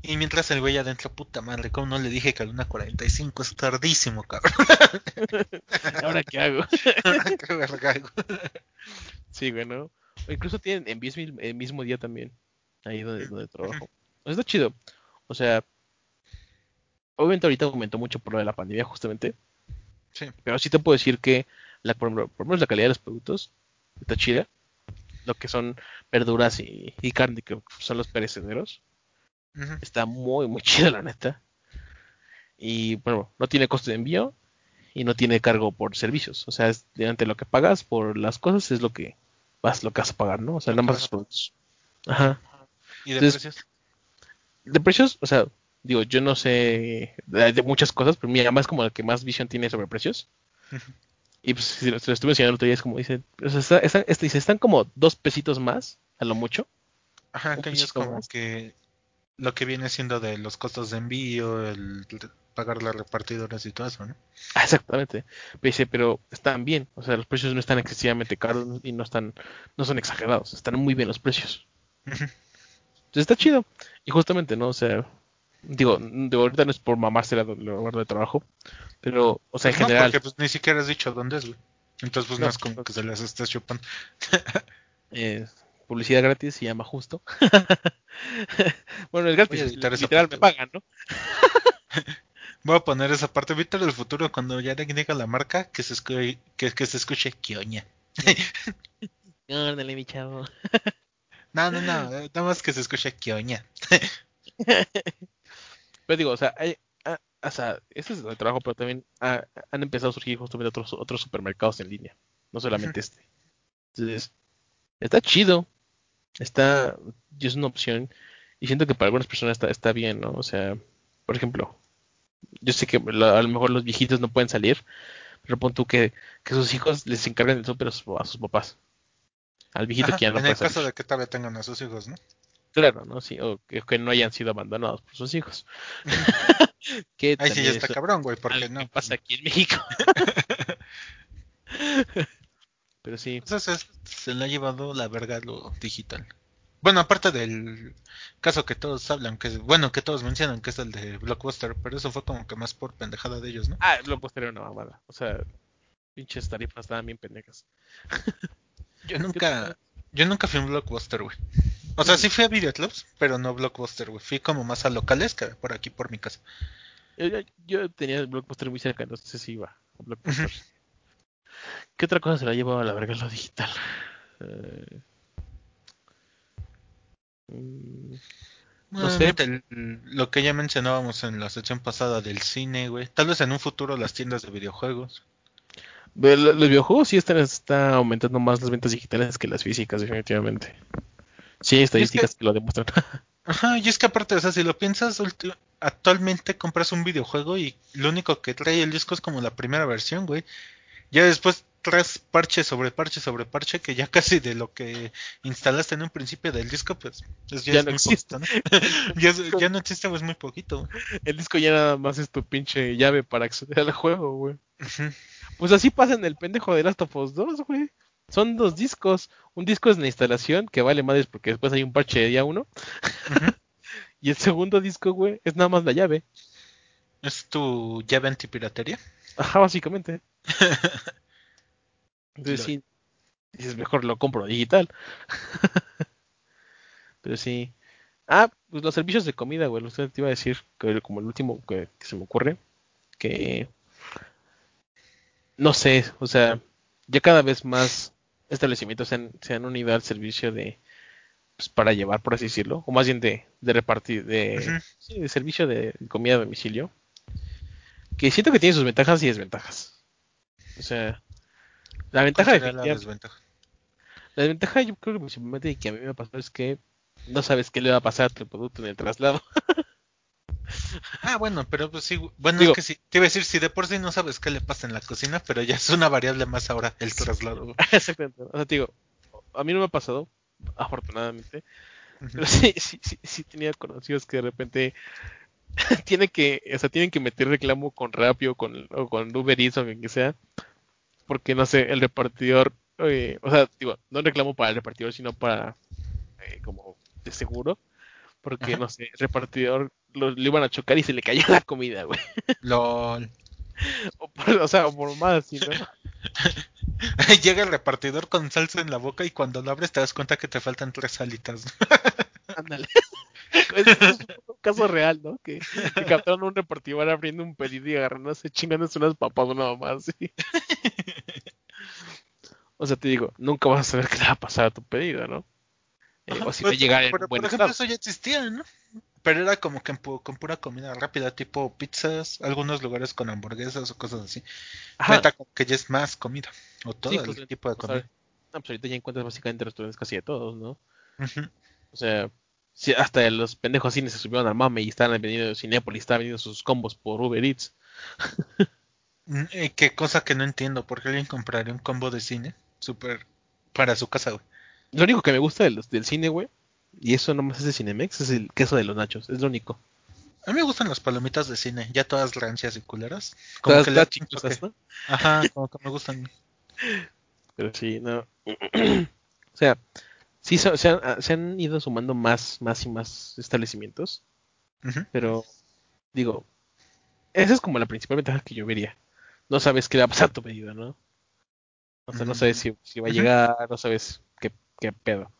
Y mientras el güey adentro, puta madre, ¿cómo no le dije que al 1.45 es tardísimo, cabrón? ¿Ahora qué hago? Qué verga, güey. Sí, güey, ¿no? O incluso tienen envíos el mismo día también. Ahí donde, donde trabajo. Está chido. O sea, obviamente ahorita aumentó mucho por lo de la pandemia, justamente. Sí. Pero sí te puedo decir que, la, por, lo menos la calidad de los productos está chida. Lo que son verduras y, y carne, que son los perecederos. Está muy, muy chido, la neta. Y bueno, no tiene costo de envío y no tiene cargo por servicios. O sea, es mediante lo que pagas por las cosas es lo que vas, lo que vas a pagar, ¿no? O sea, nada más los productos. Ajá. ¿Y de Entonces- precios? De precios, o sea, digo, yo no sé de, de muchas cosas, pero mi mamá es como la que más visión tiene sobre precios. Y pues, si lo, se lo estuve enseñando el otro día, es como dice, o sea, está- está- este dice, están como dos pesitos más, a lo mucho. Ajá, que es como más. que lo que viene siendo de los costos de envío, el pagar las repartidoras y todo eso, ¿no? Ah, exactamente. Pero dice, pero están bien, o sea, los precios no están excesivamente caros y no están, no son exagerados, están muy bien los precios. Ujú. Entonces está chido. Y justamente, ¿no? O sea, digo, de ahorita no es por mamarse el lugar de trabajo, pero, o sea, en Pues no, general, porque pues ni siquiera has dicho dónde es, güey. Entonces pues no, No, es como no. que se las estés chupando. eh, publicidad gratis se llama justo. bueno, es gratis, literal me pagan, ¿no? Voy a poner esa parte, Víctor, del futuro, cuando ya le diga la marca, que se escuche, que, que se escuche Kioña. Ándale, mi chavo. No, no, no, eh, nada más que se escuche Kioña. Pero digo, o sea, hay, ah, o sea, ese es el trabajo, pero también han empezado a surgir justamente otros, otros supermercados en línea, no solamente este. Entonces, está chido, está, y es una opción, y siento que para algunas personas está, está bien, ¿no? O sea, por ejemplo, yo sé que la- a lo mejor los viejitos no pueden salir, pero pon tú que, que sus hijos les encargan el súper a sus papás. Al viejito Ajá, que ya no en puede el caso salir. de que todavía tengan a sus hijos, ¿no? Claro, ¿no? Sí, o que, que no hayan sido abandonados por sus hijos. que Ahí sí ya está cabrón, güey, porque no. pasa aquí en México. Pero sí, Entonces es- se le ha llevado la verga lo digital. Bueno, aparte del caso que todos hablan, que es, bueno, que todos mencionan, que es el de Blockbuster, pero eso fue como que más por pendejada de ellos, ¿no? Ah, lo posterior una mamada. O sea, pinches tarifas estaban bien pendejas. Yo nunca, yo nunca fui a un Blockbuster, güey. O sea, sí fui a videoclubs, pero no Blockbuster, güey. Fui como más a locales que por aquí por mi casa. Yo, yo- yo tenía el blockbuster muy cerca, entonces sí iba a blockbuster. ¿Qué otra cosa se la ha llevado a la verga lo digital? Eh, mm, No sé. El- lo que ya mencionábamos en la sección pasada del cine, güey. Tal vez en un futuro las tiendas de videojuegos. Los videojuegos sí están está aumentando más las ventas digitales que las físicas, definitivamente. Sí, hay estadísticas que lo demuestran. Ajá, y es que aparte, o sea, si lo piensas, actualmente compras un videojuego y lo único que trae el disco es como la primera versión, güey. Ya después traes parche sobre parche sobre parche que ya casi de lo que instalaste en un principio del disco, pues, pues ya, Ya es no muy existe. poquito, ¿no? ya, no existe, pues muy poquito. El disco ya nada más es tu pinche llave para acceder al juego, güey. Ujú. Pues así pasa en el pendejo de Last of Us 2, güey. Son dos discos. Un disco es la instalación, que vale madres porque después hay un parche de día uno. Y el segundo disco, güey, es nada más la llave. ¿Es tu llave antipiratería? Ajá, básicamente. Entonces Lo- sí, dices, mejor lo compro digital. Pero sí. Ah, pues los servicios de comida, güey. Usted te iba a decir, que como el último que, que se me ocurre, que... No sé, o sea, ya cada vez más establecimientos se han, se han unido al servicio de... Pues, para llevar, por así decirlo, o más bien de, de repartir, de, sí, de servicio de comida a domicilio. Que siento que tiene sus ventajas y desventajas. O sea, la ventaja ¿Cuál sería la desventaja? la desventaja yo creo que principalmente que a mí me ha pasado es que no sabes qué le va a pasar a tu producto en el traslado. Ah, bueno, pero pues sí, bueno, Digo- es que sí, te iba a decir, si de por sí no sabes qué le pasa en la cocina, pero ya es una variable más ahora el traslado. Exactamente. O sea, te digo, a mí no me ha pasado, afortunadamente, pero sí, sí, sí, sí tenía conocidos que de repente tienen que, o sea, tienen que meter reclamo con Rappi o con, o con Uber Eats o quien que sea, porque no sé, el repartidor, eh, o sea, digo, no reclamo para el repartidor, sino para, eh, como, de seguro, porque Ajá. no sé, el repartidor lo, iban a chocar y se le cayó la comida, güey. LOL. O, por- o sea, o por más, ¿sí, ¿no? Llega el repartidor con salsa en la boca y cuando lo abres te das cuenta que te faltan tres alitas. Ándale. Es, un caso real, ¿no? Que, que captaron un repartidor abriendo un pedido y agarrándose, chingándose unas papas nada más. ¿sí? O sea, te digo, nunca vas a saber qué le va a pasar a tu pedido, ¿no? Eh, o si va a llegar en pero, buen por ejemplo, estado. eso ya existía, ¿no? Pero era como que pu- con pura comida rápida, tipo pizzas, algunos lugares con hamburguesas o cosas así. Ahorita como que ya es más comida, o todo sí, el pues, tipo de sea, comida. no, pues ahorita ya encuentras básicamente restaurantes casi de todos, ¿no? O sea, hasta los pendejos cines se subieron al mame y estaban vendiendo Cinépolis, estaban vendiendo sus combos por Uber Eats. Mm, eh, Qué cosa que no entiendo, ¿por qué alguien compraría un combo de cine super para su casa, güey? Lo único que me gusta de los- del cine, güey, y eso nomás es de Cinemex, es el queso de los nachos, es lo único. A mí me gustan las palomitas de cine, ya todas rancias y culeras. Como Todas que las toque. ¿no? Ajá, como que me gustan. Pero sí, no. o sea, sí so- se, han, se han ido sumando más, más y más establecimientos, pero digo, esa es como la principal ventaja que yo vería. No sabes qué le va a pasar a tu pedido, ¿no? O sea, no sabes si, si va a llegar, no sabes qué, qué pedo.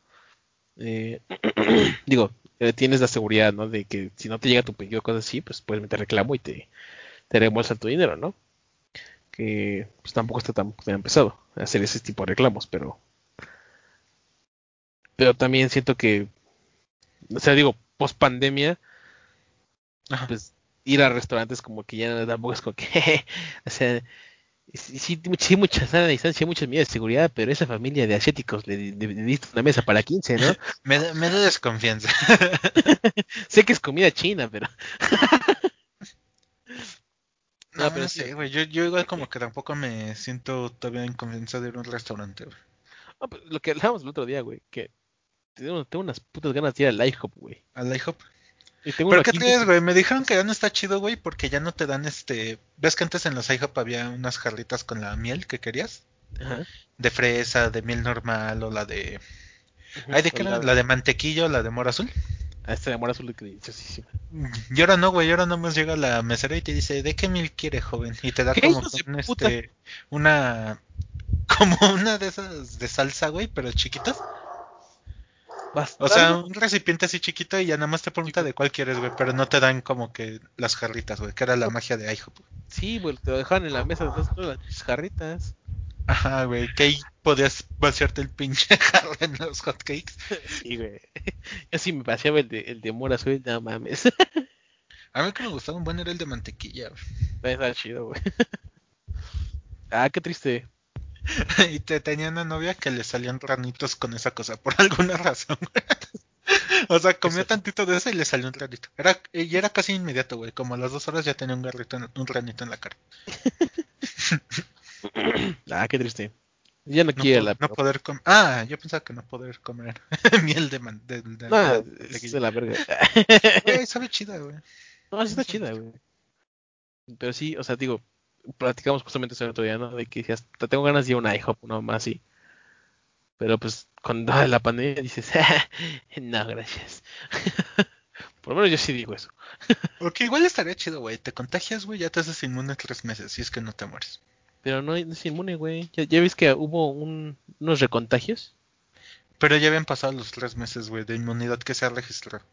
Eh, digo, eh, tienes la seguridad, ¿no? De que si no te llega tu pedido, cosas así, pues puedes meter reclamo y te, te reembolsan tu dinero, ¿no? Que pues tampoco está tan, tan pesado hacer ese tipo de reclamos, pero pero también siento que, o sea, digo, post pandemia, pues ir a restaurantes como que ya tampoco es como que, o sea, sí, sí, mucha sana distancia, muchas medidas de seguridad, pero esa familia de asiáticos le, diste una mesa para 15, ¿no? Me, da- me da desconfianza. sé que es comida china, pero No, pero no sí. güey. Yo, yo igual como que tampoco me siento todavía en confianza de ir a un restaurante, güey. No, pero lo que hablábamos el otro día, güey, que tengo, tengo unas putas ganas de ir al IHOP, güey. Al IHOP. ¿Pero qué crees, güey? Me dijeron que ya no está chido, güey, porque ya no te dan este... ¿Ves que antes en los IHOP había unas jarritas con la miel que querías? Ajá. De fresa, de miel normal o la de... Ay, ¿de qué era? Soldado. ¿La de mantequilla o la de mora azul? A esta de amor azul deliciosísima. Y ahora no, güey, ahora nomás llega la mesera y te dice, ¿de qué mil quiere, joven? Y te da ¿Qué como puta? este, una, como una de esas de salsa, güey, pero chiquitas. O sea, un recipiente así chiquito y ya nada más te pregunta de cuál quieres, güey, pero no te dan como que las jarritas, güey, que era la magia de IHOP. Sí, güey, te lo dejaban en la mesa todas las jarritas. Ajá, güey, que ahí podías vaciarte el pinche jarro en los hotcakes. Sí, güey. Yo sí me paseaba el de, el de amor azul, no mames. A mí que me gustaba un buen era el de mantequilla, güey. Está chido, güey. Ah, qué triste. Y te tenía una novia que le salían ranitos con esa cosa, por alguna razón, güey. O sea, comió tantito de eso y le salió un ranito. Era, y era casi inmediato, güey. Como a las dos horas ya tenía un, garrito en- un ranito en la cara. Ah, qué triste. Ya no, No, quiere la no poder comer. Ah, yo pensaba que no poder comer miel de man. De, de- No, de- es de- de la verga. Güey, sabe chida, güey. No, sí está chida, güey. Pero sí, o sea, digo, platicamos justamente eso el otro día, ¿no? De que decías, "Te tengo ganas de ir a una IHOP, ¿no? Más así. Pero pues, toda la pandemia dices, no, gracias. Por lo menos yo sí digo eso. Porque igual estaría chido, güey. Te contagias, güey, ya te haces inmune tres meses, si es que no te mueres. Pero no, no es inmune, güey. ¿Ya, ya ves que hubo un, unos recontagios? Pero ya habían pasado los tres meses, güey, de inmunidad que se ha registrado.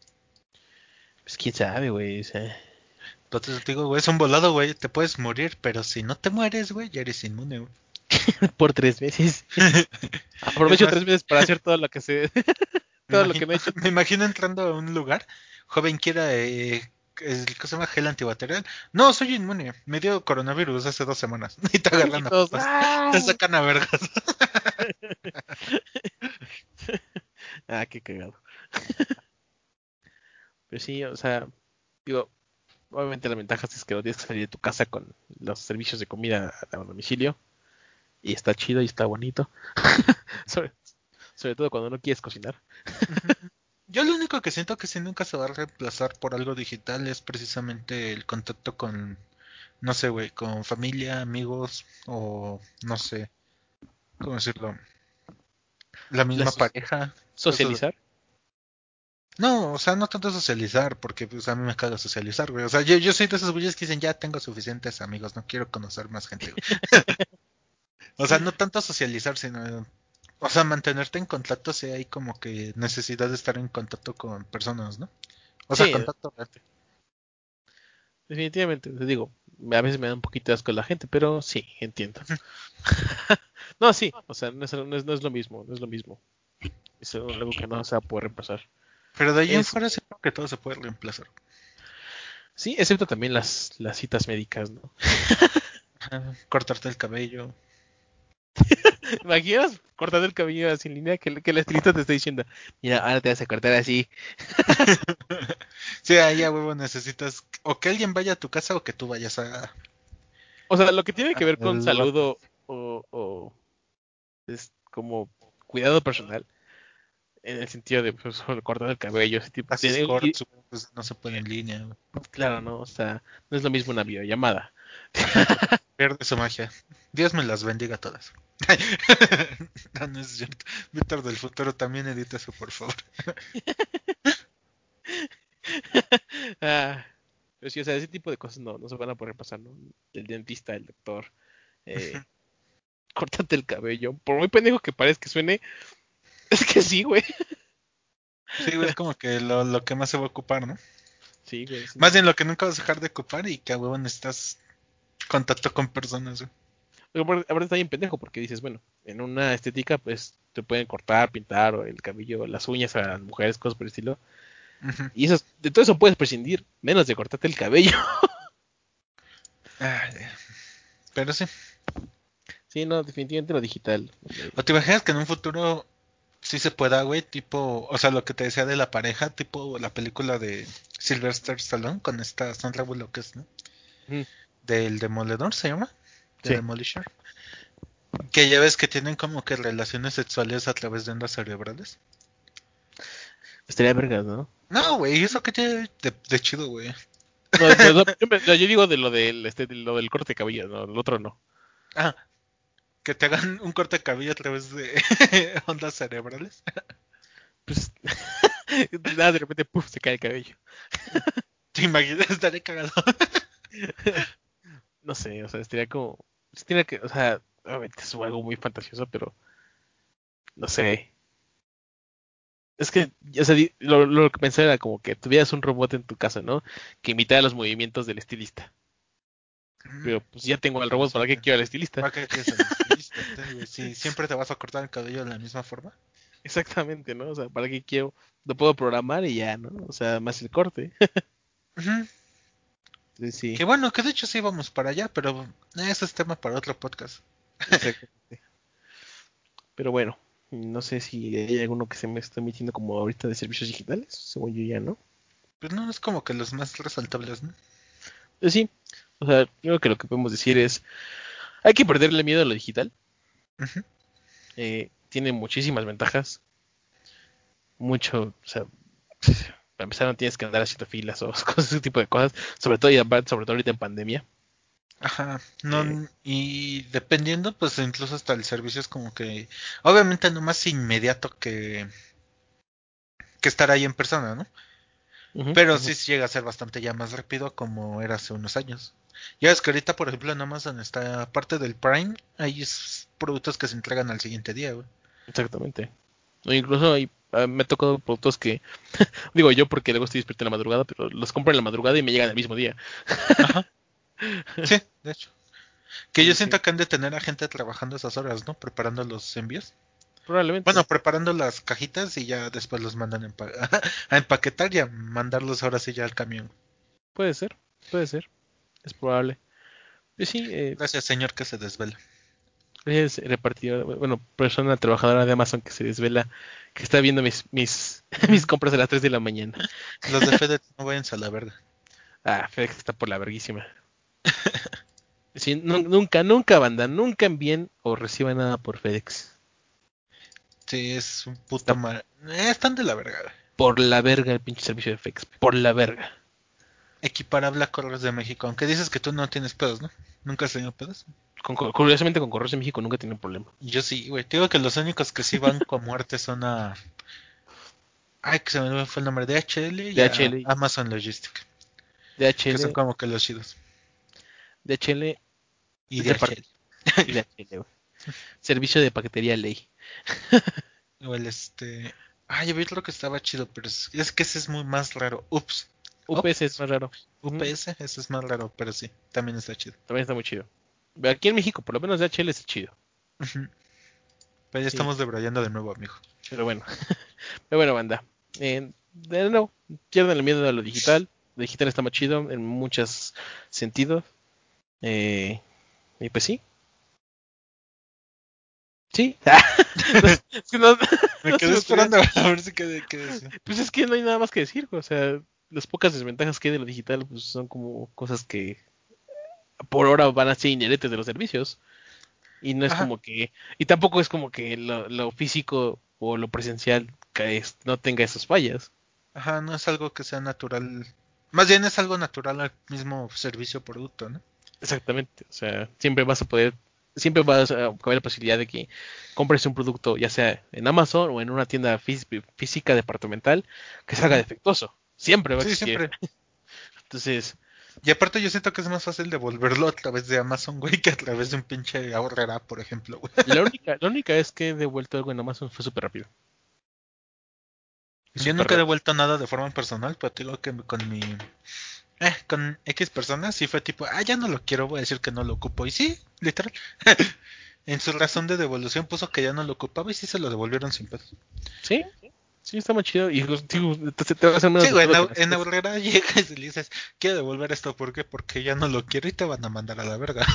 Pues quién sabe, güey. O sea, Entonces digo, güey, es un volado, güey. Te puedes morir, pero si no te mueres, güey, ya eres inmune, güey. por tres meses. Aprovecho tres meses para hacer todo lo que se... todo lo que me he hecho. Me imagino entrando a un lugar, joven quiera, eh, el que se llama gel antibacterial. No, soy inmune. Me dio coronavirus hace dos semanas. Y te agarran a. ¡ah! Te sacan a vergas. Ah, qué cagado. Pero sí, o sea, digo, obviamente la ventaja es que no tienes que salir de tu casa con los servicios de comida a domicilio. Y está chido y está bonito. sobre, sobre todo cuando no quieres cocinar. Yo lo único que siento que si nunca se va a reemplazar por algo digital es precisamente el contacto con, no sé, güey, con familia, amigos o no sé, ¿cómo decirlo? La misma pareja. Socializar. No, o sea, no tanto socializar, porque pues a mí me caga socializar, güey. O sea, yo, yo soy de esos güeyes que dicen, ya tengo suficientes amigos, no quiero conocer más gente, güey. o sea, no tanto socializar, sino, o sea, mantenerte en contacto si hay como que necesidad de estar en contacto con personas, ¿no? O sea, Sí. contacto. Definitivamente, te digo, a veces me da un poquito de asco la gente, pero sí, entiendo. no, sí, o sea, no es, no es- no es lo mismo, no es lo mismo. Es algo que no se va a poder reemplazar. Pero de ahí en Es- fuera siento que todo se puede reemplazar. Sí, excepto también las, las citas médicas, ¿no? Cortarte el cabello. ¿Imaginas cortando el cabello así en línea que, que el estilista te está diciendo, mira, ahora te vas a cortar así? Sí, ahí a huevo necesitas o que alguien vaya a tu casa o que tú vayas a... O sea, lo que tiene que ver con saludo o, o es como cuidado personal, en el sentido de pues, cortar el cabello, ese tipo cortes, pues no se puede en línea. Claro, ¿no? O sea, no es lo mismo una videollamada. Pierde su magia. Dios me las bendiga a todas. no, no es cierto. Víctor del futuro también edita eso, por favor. Ah, pero sí, o sea, ese tipo de cosas no, no se van a poder pasar, ¿no? El dentista, el doctor, eh, córtate el cabello. Por muy pendejo que parezca que suene, es que sí, güey. Sí, güey, es como que lo, lo que más se va a ocupar, ¿no? Sí, güey. sí. Más bien lo que nunca vas a dejar de ocupar y que a huevo necesitas contacto con personas, güey. Aparte- está bien pendejo porque dices, bueno, en una estética, pues te pueden cortar, pintar, o el cabello, las uñas a las mujeres, cosas por el estilo. Y eso, de todo eso puedes prescindir, menos de cortarte el cabello. Ay, Pero sí. Sí, no, definitivamente lo digital. ¿O te imaginas que en un futuro sí se pueda, güey? Tipo, o sea, lo que te decía de la pareja, tipo la película de Sylvester Stallone con esta Sandra Bullock, es, ¿no? Del Demoledor, ¿se llama? Sí. Demolisher. Que ya ves que tienen como que relaciones sexuales a través de ondas cerebrales. Estaría vergas, ¿no? No, güey, eso que tiene de, de chido, güey. No, no, no, yo, me- yo digo de lo del, este, de lo del corte de cabello, no, el otro no. Ah, que te hagan un corte de cabello a través de ondas cerebrales. pues nada, de repente puf, se cae el cabello. ¿Te imaginas? Estaré cagado. No sé, o sea, estaría como. Tiene que, o sea, obviamente es algo muy fantasioso, pero. No sé. Es que, o sea, lo, lo que pensé era como que tuvieras un robot en tu casa, ¿no? Que imitara los movimientos del estilista. Pero pues ya tengo al robot, ¿para qué quiero al estilista? ¿Para qué quieres Si siempre te vas a cortar el cabello de la misma forma. Exactamente, ¿no? O sea, ¿para qué quiero? Lo puedo programar y ya, ¿no? O sea, más el corte. Sí, Que bueno, que de hecho sí vamos para allá, pero ese es tema para otro podcast. exactamente. Pero bueno, no sé si hay alguno que se me está emitiendo como ahorita de servicios digitales, según yo ya, ¿no? Pues no es como que los más resaltables, ¿no? Pues sí, o sea, yo creo que lo que podemos decir es, hay que perderle miedo a lo digital. Eh, tiene muchísimas ventajas. Mucho, o sea, para empezar no tienes que andar haciendo filas o cosas, ese tipo de cosas, sobre todo y aparte, sobre todo ahorita en pandemia. Ajá, no, Eh. y dependiendo, pues incluso hasta el servicio es como que, obviamente no más inmediato que, que estar ahí en persona, ¿no? Pero ujú. sí llega a ser bastante ya más rápido como era hace unos años. Ya ves que ahorita, por ejemplo, en Amazon está parte del Prime, hay productos que se entregan al siguiente día, güey. Exactamente. O incluso hay, me ha tocado productos que, digo yo porque luego estoy despierto en la madrugada, pero los compro en la madrugada y me llegan el mismo día. Sí, de hecho. Que Sí, yo sí. siento que han de tener a gente trabajando esas horas, ¿no? Preparando los envíos. Probablemente. Bueno, preparando las cajitas y ya después los mandan a, empa- a empaquetar y a mandarlos ahora sí ya al camión. puede ser, puede ser. Es probable. Sí, eh, Gracias, señor, que se desvela. es repartidor, bueno, persona trabajadora de Amazon que se desvela, que está viendo mis, mis, mis compras a las 3 de la mañana. Los de FedEx no vayan a la verga. Ah, FedEx está por la verguísima. Sí, nu- nunca, nunca, banda, nunca envíen o reciban nada por FedEx. Sí, es un puto mal. Eh, están de la verga. Por la verga el pinche servicio de FedEx. Por la verga. Equiparable a Correos de México. Aunque dices que tú no tienes pedos, ¿no? ¿Nunca has tenido pedos? Con- curiosamente con Correos de México nunca he tenido problema. Yo sí, güey. Te digo que los únicos que sí van con muerte son a. Ay, que se me fue el nombre. DHL y a DHL. Amazon Logistic. Que son DHL, como que los chidos. DHL Y De DHL. y DHL, güey. Servicio de paquetería ley. O el este. Ah, yo vi otro que estaba chido, pero es, es que ese es muy más raro. Ups. UPS es más raro. UPS, ese es más raro, pero sí, también está chido. También está muy chido. Aquí en México, por lo menos DHL es chido. Pero ya Sí. estamos debrayando de nuevo, amigo. Pero bueno. Pero bueno, banda. Eh, de nuevo, pierdan el miedo a lo digital. Lo digital está más chido en muchos sentidos. Eh, y pues sí. Sí. Es que no- Me No quedé me esperando a ver si quedé, qué decía. pues es que no hay nada más que decir. O sea, las pocas desventajas que hay de lo digital pues son como cosas que por ahora van a ser inherentes de los servicios. Y no es Ajá. como que. Y tampoco es como que lo, lo físico o lo presencial que es- no tenga esas fallas. Ajá, no es algo que sea natural. Más bien es algo natural al mismo servicio o producto, ¿no? Exactamente. O sea, siempre vas a poder. Siempre vas a caber la posibilidad de que compres un producto, ya sea en Amazon o en una tienda fí- física departamental, que salga defectuoso. Siempre va a Sí, existir. siempre. Entonces, Y aparte yo siento que es más fácil devolverlo a través de Amazon, güey, que a través de un pinche ahorrera, por ejemplo, güey. la única, la única vez que he devuelto algo en Amazon fue súper rápido. Yo nunca he devuelto nada de forma personal, pero te digo que con mi... Eh, con X personas sí fue tipo, ah, ya no lo quiero, voy a decir que no lo ocupo. Y sí, literal. en su razón de devolución puso que ya no lo ocupaba y sí se lo devolvieron sin pedo. Sí, sí, está muy chido. Y pues, digo, te, te va a menos Sí, güey, en, en Aurrera llegas y le dices, quiero devolver esto, ¿por qué? Porque ya no lo quiero y te van a mandar a la verga.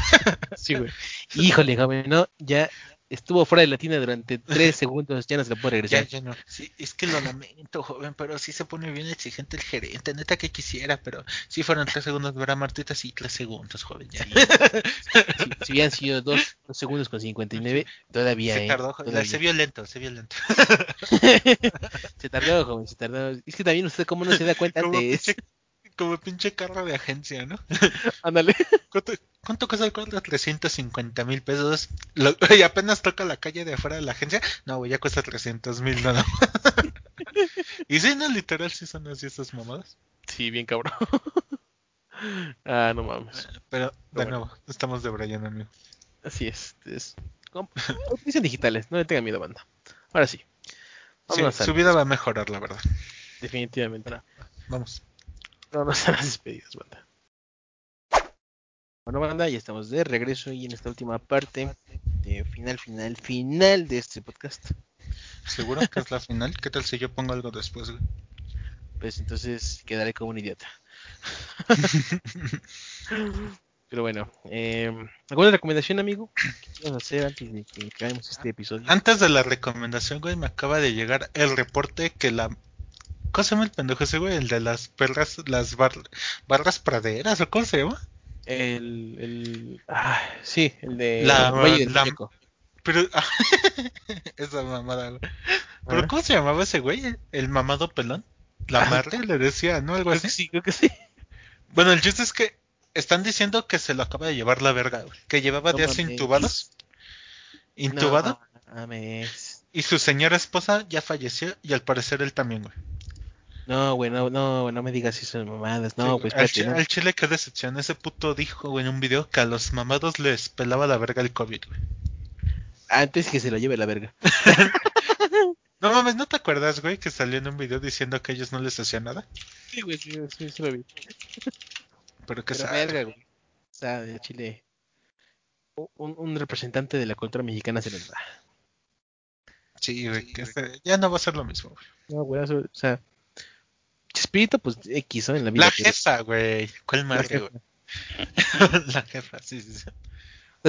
Sí, güey. Híjole, joven, no, ya estuvo fuera de la tienda durante tres segundos, ya no se lo puede ya, regresar. ya no. Sí, es que lo lamento, joven, pero sí se pone bien exigente el gerente. Neta que quisiera, pero si fueron tres segundos, verá Martita, sí, tres segundos, joven, ya. Si, si hubieran sido dos, dos segundos con 59, todavía, Se eh, tardó, joven. todavía. se vio lento, se vio lento. se tardó, joven, se tardó. Es que también usted cómo no se da cuenta antes. Como pinche carro de agencia, ¿no? Ándale. ¿Cuánto, cuánto cuesta el carro? 350 mil pesos. Lo- y apenas toca la calle de afuera de la agencia. No, güey, ya cuesta 300 mil, no, no. Y sí, no, literal, sí son así esas mamadas. Sí, bien cabrón. ah, no mames. Pero, de nuevo, estamos de Brian, amigo. Así es. es Noticias digitales, no le tengan miedo, banda. Ahora sí. Sí, su vida va a mejorar, la verdad. Definitivamente. Vamos. Vámonos a las despedidas, banda. Bueno, banda, ya estamos de regreso y en esta última parte de final, final, final de este podcast. ¿Seguro que es la final? ¿Qué tal si yo pongo algo después, güey? Pues entonces quedaré como un idiota. Pero bueno, eh, ¿alguna recomendación, amigo? ¿Qué quieres hacer antes de que acabemos este episodio? Antes de la recomendación, güey, me acaba de llegar el reporte que la... ¿Cómo se llama el pendejo ese, güey? El de las perras, las bar- barras praderas, ¿o cómo se llama? El, el, ah, sí, el de La- Valle del la-. Pero... Esa mamada, güey. ¿Pero cómo se llamaba ese güey? ¿El mamado pelón? La Ah. madre le decía, ¿no? Algo así. sí, creo que sí. Bueno, el chiste es que están diciendo que se lo acaba de llevar la verga, güey. Que llevaba días intubados. Intubado. No. Y su señora esposa ya falleció y al parecer él también, güey. No, güey, no, no, güey, no me digas eso de mamadas. No, Sí, pues al, ¿no? al chile qué decepción. Ese puto dijo, güey, en un video que a los mamados les pelaba la verga el COVID, güey. Antes que se lo lleve la verga. No mames, ¿no te acuerdas, güey, que salió en un video diciendo que a ellos no les hacía nada? Sí, güey, sí, sí, sí lo vi. Pero que Pero sa- verga, güey. O sea, de Chile. Un, un representante de la cultura mexicana se les da. Sí, güey, que este- ya no va a ser lo mismo, güey. No, güey, eso, o sea. Chespirito, pues X, ¿no? En la vida. La pero- jefa, güey. ¿Cuál madre, güey? La jefa, sí, sí, sí.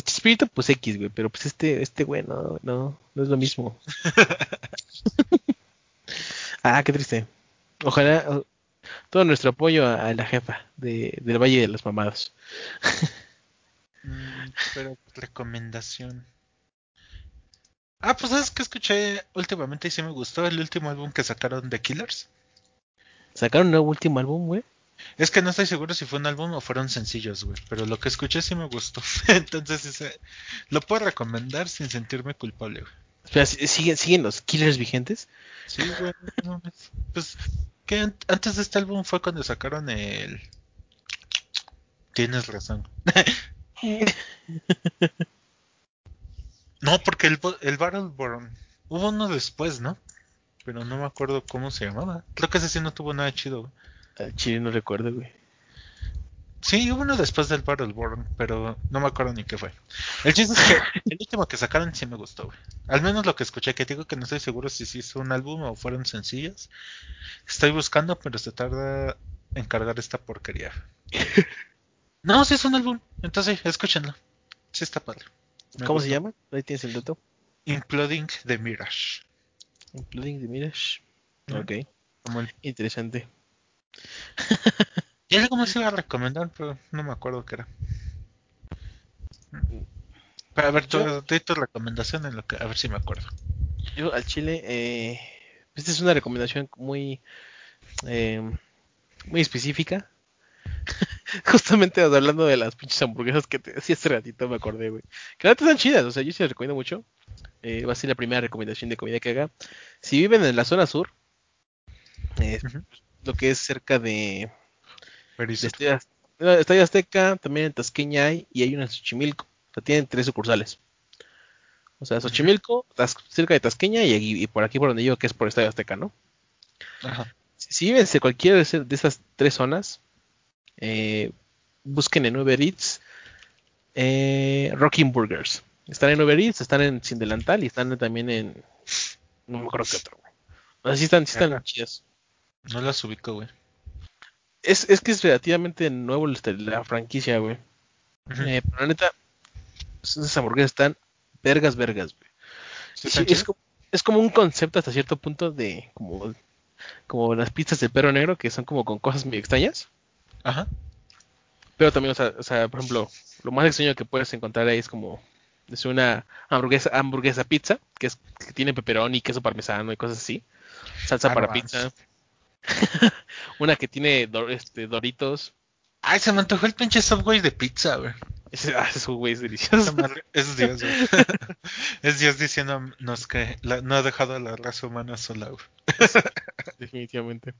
Chespirito, pues X, güey. Pero pues este, este güey, no, no, no es lo mismo. ah, qué triste. Ojalá. o- todo nuestro apoyo a, a la jefa de, del Valle de los Mamados. Mm, pero recomendación. Ah, pues sabes que escuché últimamente y sí me gustó el último álbum que sacaron de Killers. Sacaron un nuevo último álbum, güey. Es que no estoy seguro si fue un álbum o fueron sencillos, güey. Pero lo que escuché sí me gustó. Entonces ese, lo puedo recomendar sin sentirme culpable, güey. Espera, ¿sí- ¿siguen, siguen los killers vigentes? Sí, güey. no. Pues que an- antes de este álbum fue cuando sacaron el. Tienes razón. No, porque el, el Battleborn hubo uno después, ¿no? Pero no me acuerdo cómo se llamaba. Creo que ese sí no tuvo nada chido. güey. Al chile no recuerdo, güey. Sí, hubo uno después del Battleborn, pero no me acuerdo ni qué fue. El chiste es que el último que sacaron sí me gustó, güey. Al menos lo que escuché, que digo que no estoy seguro si sí hizo un álbum o fueron sencillos. Estoy buscando, pero se tarda en cargar esta porquería. No, sí es un álbum. Entonces, escúchenlo. Sí está padre. Me ¿Cómo se llama? Ahí tienes el dato. Imploding the Mirage. Including the Mirage. Ujú. Ok, Como el... interesante. Y algo más iba a recomendar, pero no me acuerdo qué era. Pero a ver, tu, di tu recomendación en lo que, a ver si me acuerdo. Yo al chile, eh, esta es una recomendación muy, eh, muy específica. Justamente hablando de las pinches hamburguesas que te decía hace ratito, me acordé, güey. Que ahora están chidas, o sea, yo sí las recomiendo mucho. Eh, va a ser la primera recomendación de comida que haga. Si viven en la zona sur, eh, lo que es cerca de, Estadio Azteca, también en Tasqueña hay, y hay una en Xochimilco. O sea, tienen tres sucursales. O sea, Xochimilco, Tas- cerca de Tasqueña y, aquí- y por aquí por donde yo, que es por Estadio Azteca, ¿no? Ajá. Si, si viven en cualquiera de esas tres zonas, eh, busquen en Uber Eats eh, Rocking Burgers. Están en Uber Eats, están en Sin Delantal y están también en... No me acuerdo qué otro, güey. O sea, sí están, sí están chidas. No las ubico, güey. Es, es que es relativamente nuevo este, la franquicia, güey. Eh, pero la neta, esas hamburguesas están vergas, vergas, güey. Es como un concepto hasta cierto punto de como, como las pizzas de perro negro que son como con cosas muy extrañas. Ajá. Pero también, o sea, o sea, por ejemplo, lo más extraño que puedes encontrar ahí es como es una hamburguesa, hamburguesa pizza, que es que tiene pepperoni, queso parmesano y cosas así. Salsa Ah, para pizza. una que tiene do- este, doritos. Ay, se me antojó el pinche Subway de pizza, güey. Ese, ah, güey es delicioso. Es Dios, güey. Es Dios diciéndonos que la- no ha dejado a la raza humana sola, güey. Definitivamente.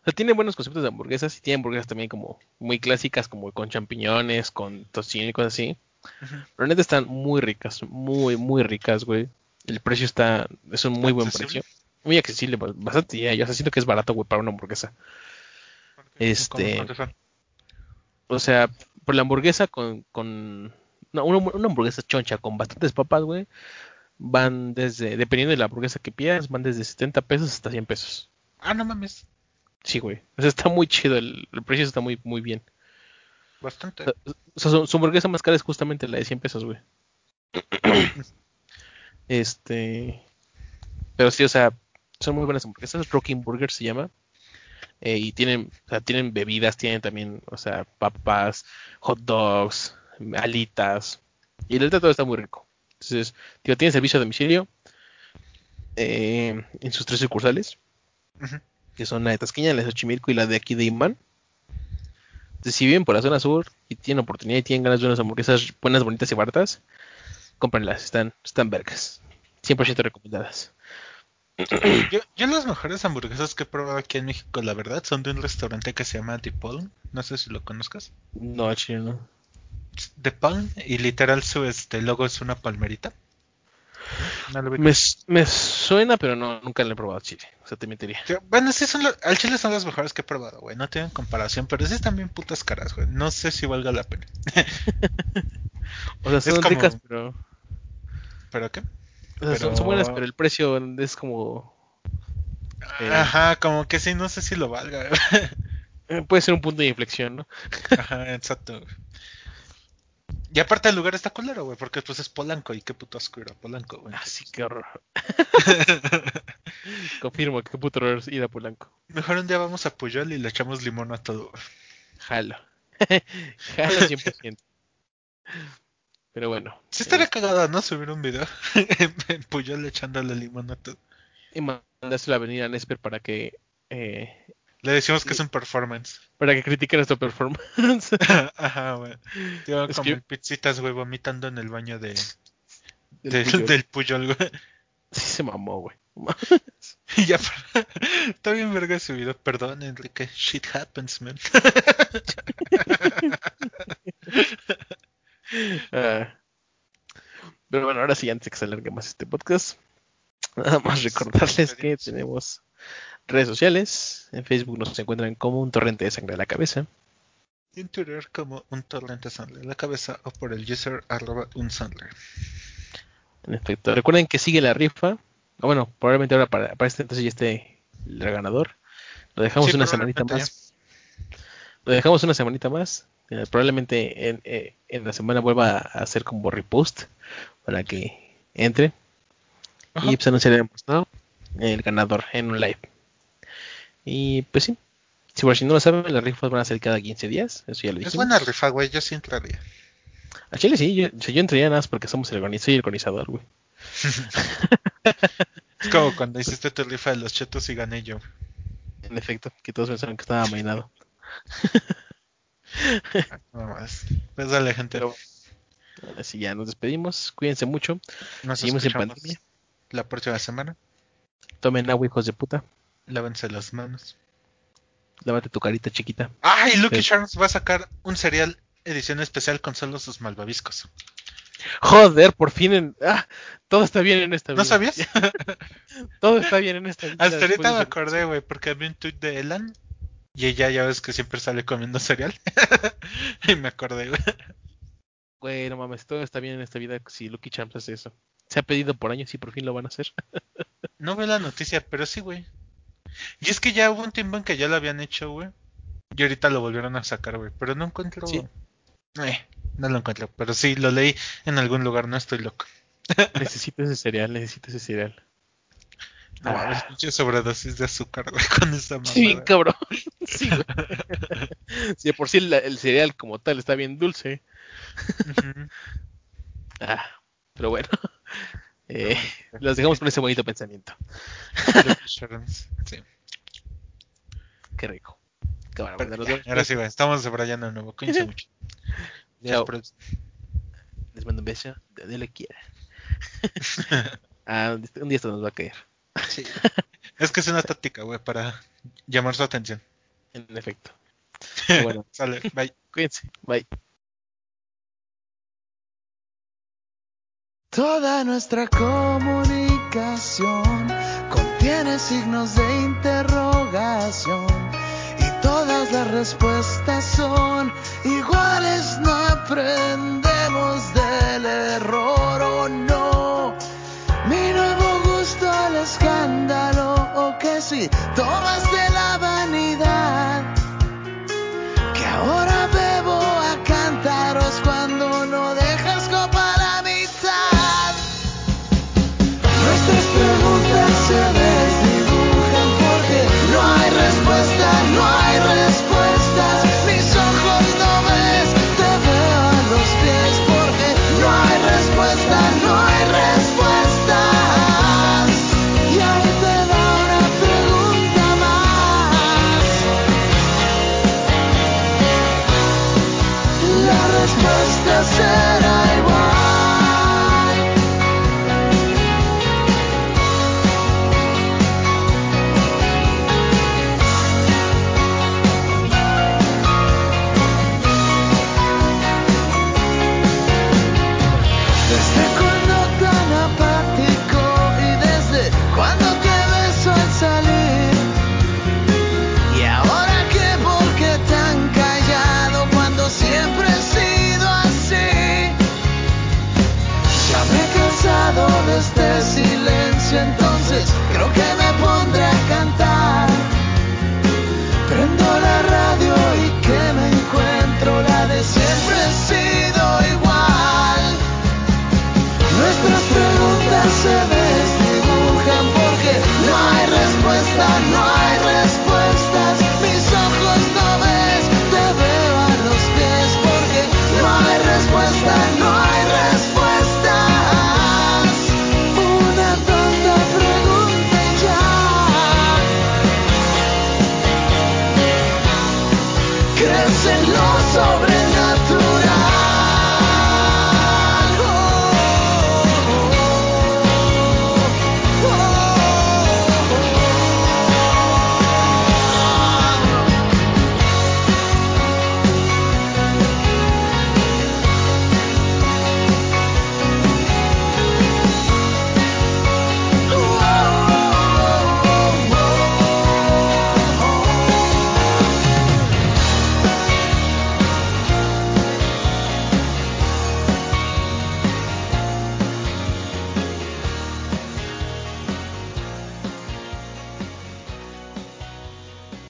O sea, tiene buenos conceptos de hamburguesas y tiene hamburguesas también como muy clásicas, como con champiñones, con tocino y cosas así. Ujú. Pero neta están muy ricas, muy, muy ricas, güey. El precio está, es un muy buen Accesible. precio. Muy accesible, ba- bastante, ya, yo o sea, siento que es barato, güey, para una hamburguesa. Este-. O sea, por la hamburguesa con, con, no, una, una hamburguesa choncha con bastantes papas, güey, van desde, dependiendo de la hamburguesa que pidas, van desde 70 pesos hasta 100 pesos. Ah, no mames. Sí, güey. O sea, está muy chido, el, el precio está muy, muy bien. Bastante. O sea, su, su hamburguesa más cara es justamente la de 100 pesos, güey. este. Pero sí, o sea, son muy buenas hamburguesas. Rocking Burger se llama. Eh, y tienen, o sea, tienen bebidas, tienen también, o sea, papas, hot dogs, alitas. Y neta todo está muy rico. Entonces, tío, tiene servicio a domicilio eh, en sus tres sucursales que son la de Tasqueña, la de Xochimilco y la de aquí de Imán. Si viven por la zona sur y tienen oportunidad y tienen ganas de unas hamburguesas buenas, bonitas y baratas, cómprenlas, están, están vergas. 100% recomendadas. Yo, yo las mejores hamburguesas que he probado aquí en México, la verdad, son de un restaurante que se llama The Palm. No sé si lo conozcas. No, chile, no. The Palm y literal su este logo es una palmerita. No lo ubicas. Me, suena, pero no, nunca lo he probado chile. O sea, te mentiría. Bueno, sí son lo- al chile son las mejores que he probado, güey. No tienen comparación, pero sí están bien putas caras, güey. No sé si valga la pena. O sea, son como- ricas, pero. ¿Pero qué? o sea, son, son buenas, Pero- pero el precio es como. Eh. Ajá, como que sí, no sé si lo valga. Puede ser un punto de inflexión, ¿no? Ajá, exacto. Y aparte el lugar está culero, güey, porque pues es Polanco y qué puto asco ir a Polanco, güey. Así que horror. Confirmo que puto horror ir a Polanco. Mejor un día vamos a Puyol y le echamos limón a todo. Jalo. Jalo 100%. Pero bueno. Sí estaría eh, cagado, ¿no? Subir un video en Puyol echándole limón a todo. y mandaste la avenida Nesper para que eh, Le decimos que es un performance. para que critique nuestra performance. Ajá, güey. Como que- pizzitas, güey, vomitando en el baño de, Del Puyol. del Puyol, güey. Sí se mamó, güey. Y ya, está bien verga ese video. Perdón, Enrique. Shit happens, man. Ah. Pero bueno, ahora sí, antes de que se alargue más este podcast, nada más recordarles que tenemos redes sociales. En Facebook nos encuentran como un torrente de sangre a la cabeza. En Twitter como un torrente Sandler en la cabeza o por el user arroba un Sandler. En efecto, recuerden que sigue la rifa. O bueno, probablemente ahora para, para este entonces ya esté el ganador. Lo dejamos Sí, una semanita más. Lo dejamos una semanita más. Eh, probablemente en, eh, en la semana vuelva a hacer como repost para que entre. Ajá. Y pues anunciaremos, ¿no? El ganador en un live. Y pues sí. Si por si no lo saben, las rifas van a ser cada 15 días. Eso ya lo Es dijimos. buena rifa, güey. Yo sí entraría. A Chile sí, yo, o sea, yo entraría nada más porque somos el, organi- soy el organizador, güey. Es como cuando hiciste tu rifa de los chetos y gané yo. En efecto, que todos pensaron que estaba amainado. Nada más. Pues dale, gente. Pero ahora sí, ya nos despedimos. Cuídense mucho. Nos seguimos en pandemia. La próxima semana. Tomen agua, hijos de puta. Lávense las manos. Lávate tu carita chiquita. ¡Ay! Lucky Sí. Charms va a sacar un cereal edición especial con solo sus malvaviscos. Joder, por fin en... Ah, todo está bien en esta vida. ¿No sabías? Todo está bien en esta vida. Hasta ahorita me acordé, güey, porque vi un tweet de Elan y ella ya ves que siempre sale comiendo cereal. y me acordé, güey. Güey, no mames, todo está bien en esta vida si Lucky Charms hace eso. Se ha pedido por años y por fin lo van a hacer. No veo la noticia, pero sí, güey. Y es que ya hubo un tiempo en que ya lo habían hecho, güey. Y ahorita lo volvieron a sacar, güey. Pero no encuentro. Sí. Eh, no lo encuentro. Pero sí, lo leí en algún lugar, no estoy loco. necesito ese cereal, necesito ese cereal. No Ah. pinche sobredosis de azúcar, güey, con esta mamada. Sí, cabrón. Sí, güey. Si de por sí el, el cereal como tal está bien dulce. Ah, pero bueno. Eh, los dejamos con ese bonito pensamiento. Sí. Qué rico. Pero ya, ahora sí, güey, estamos subrayando de nuevo. Cuídense mucho. Chao. Les mando un beso de donde le quiera. ah, un día- esto nos va a caer. Sí. es que es una táctica, güey, para llamar su atención. En efecto. Bueno, Sale, bye. cuídense. Bye. Toda nuestra comunicación contiene signos de interrogación y todas las respuestas son iguales, no aprendemos.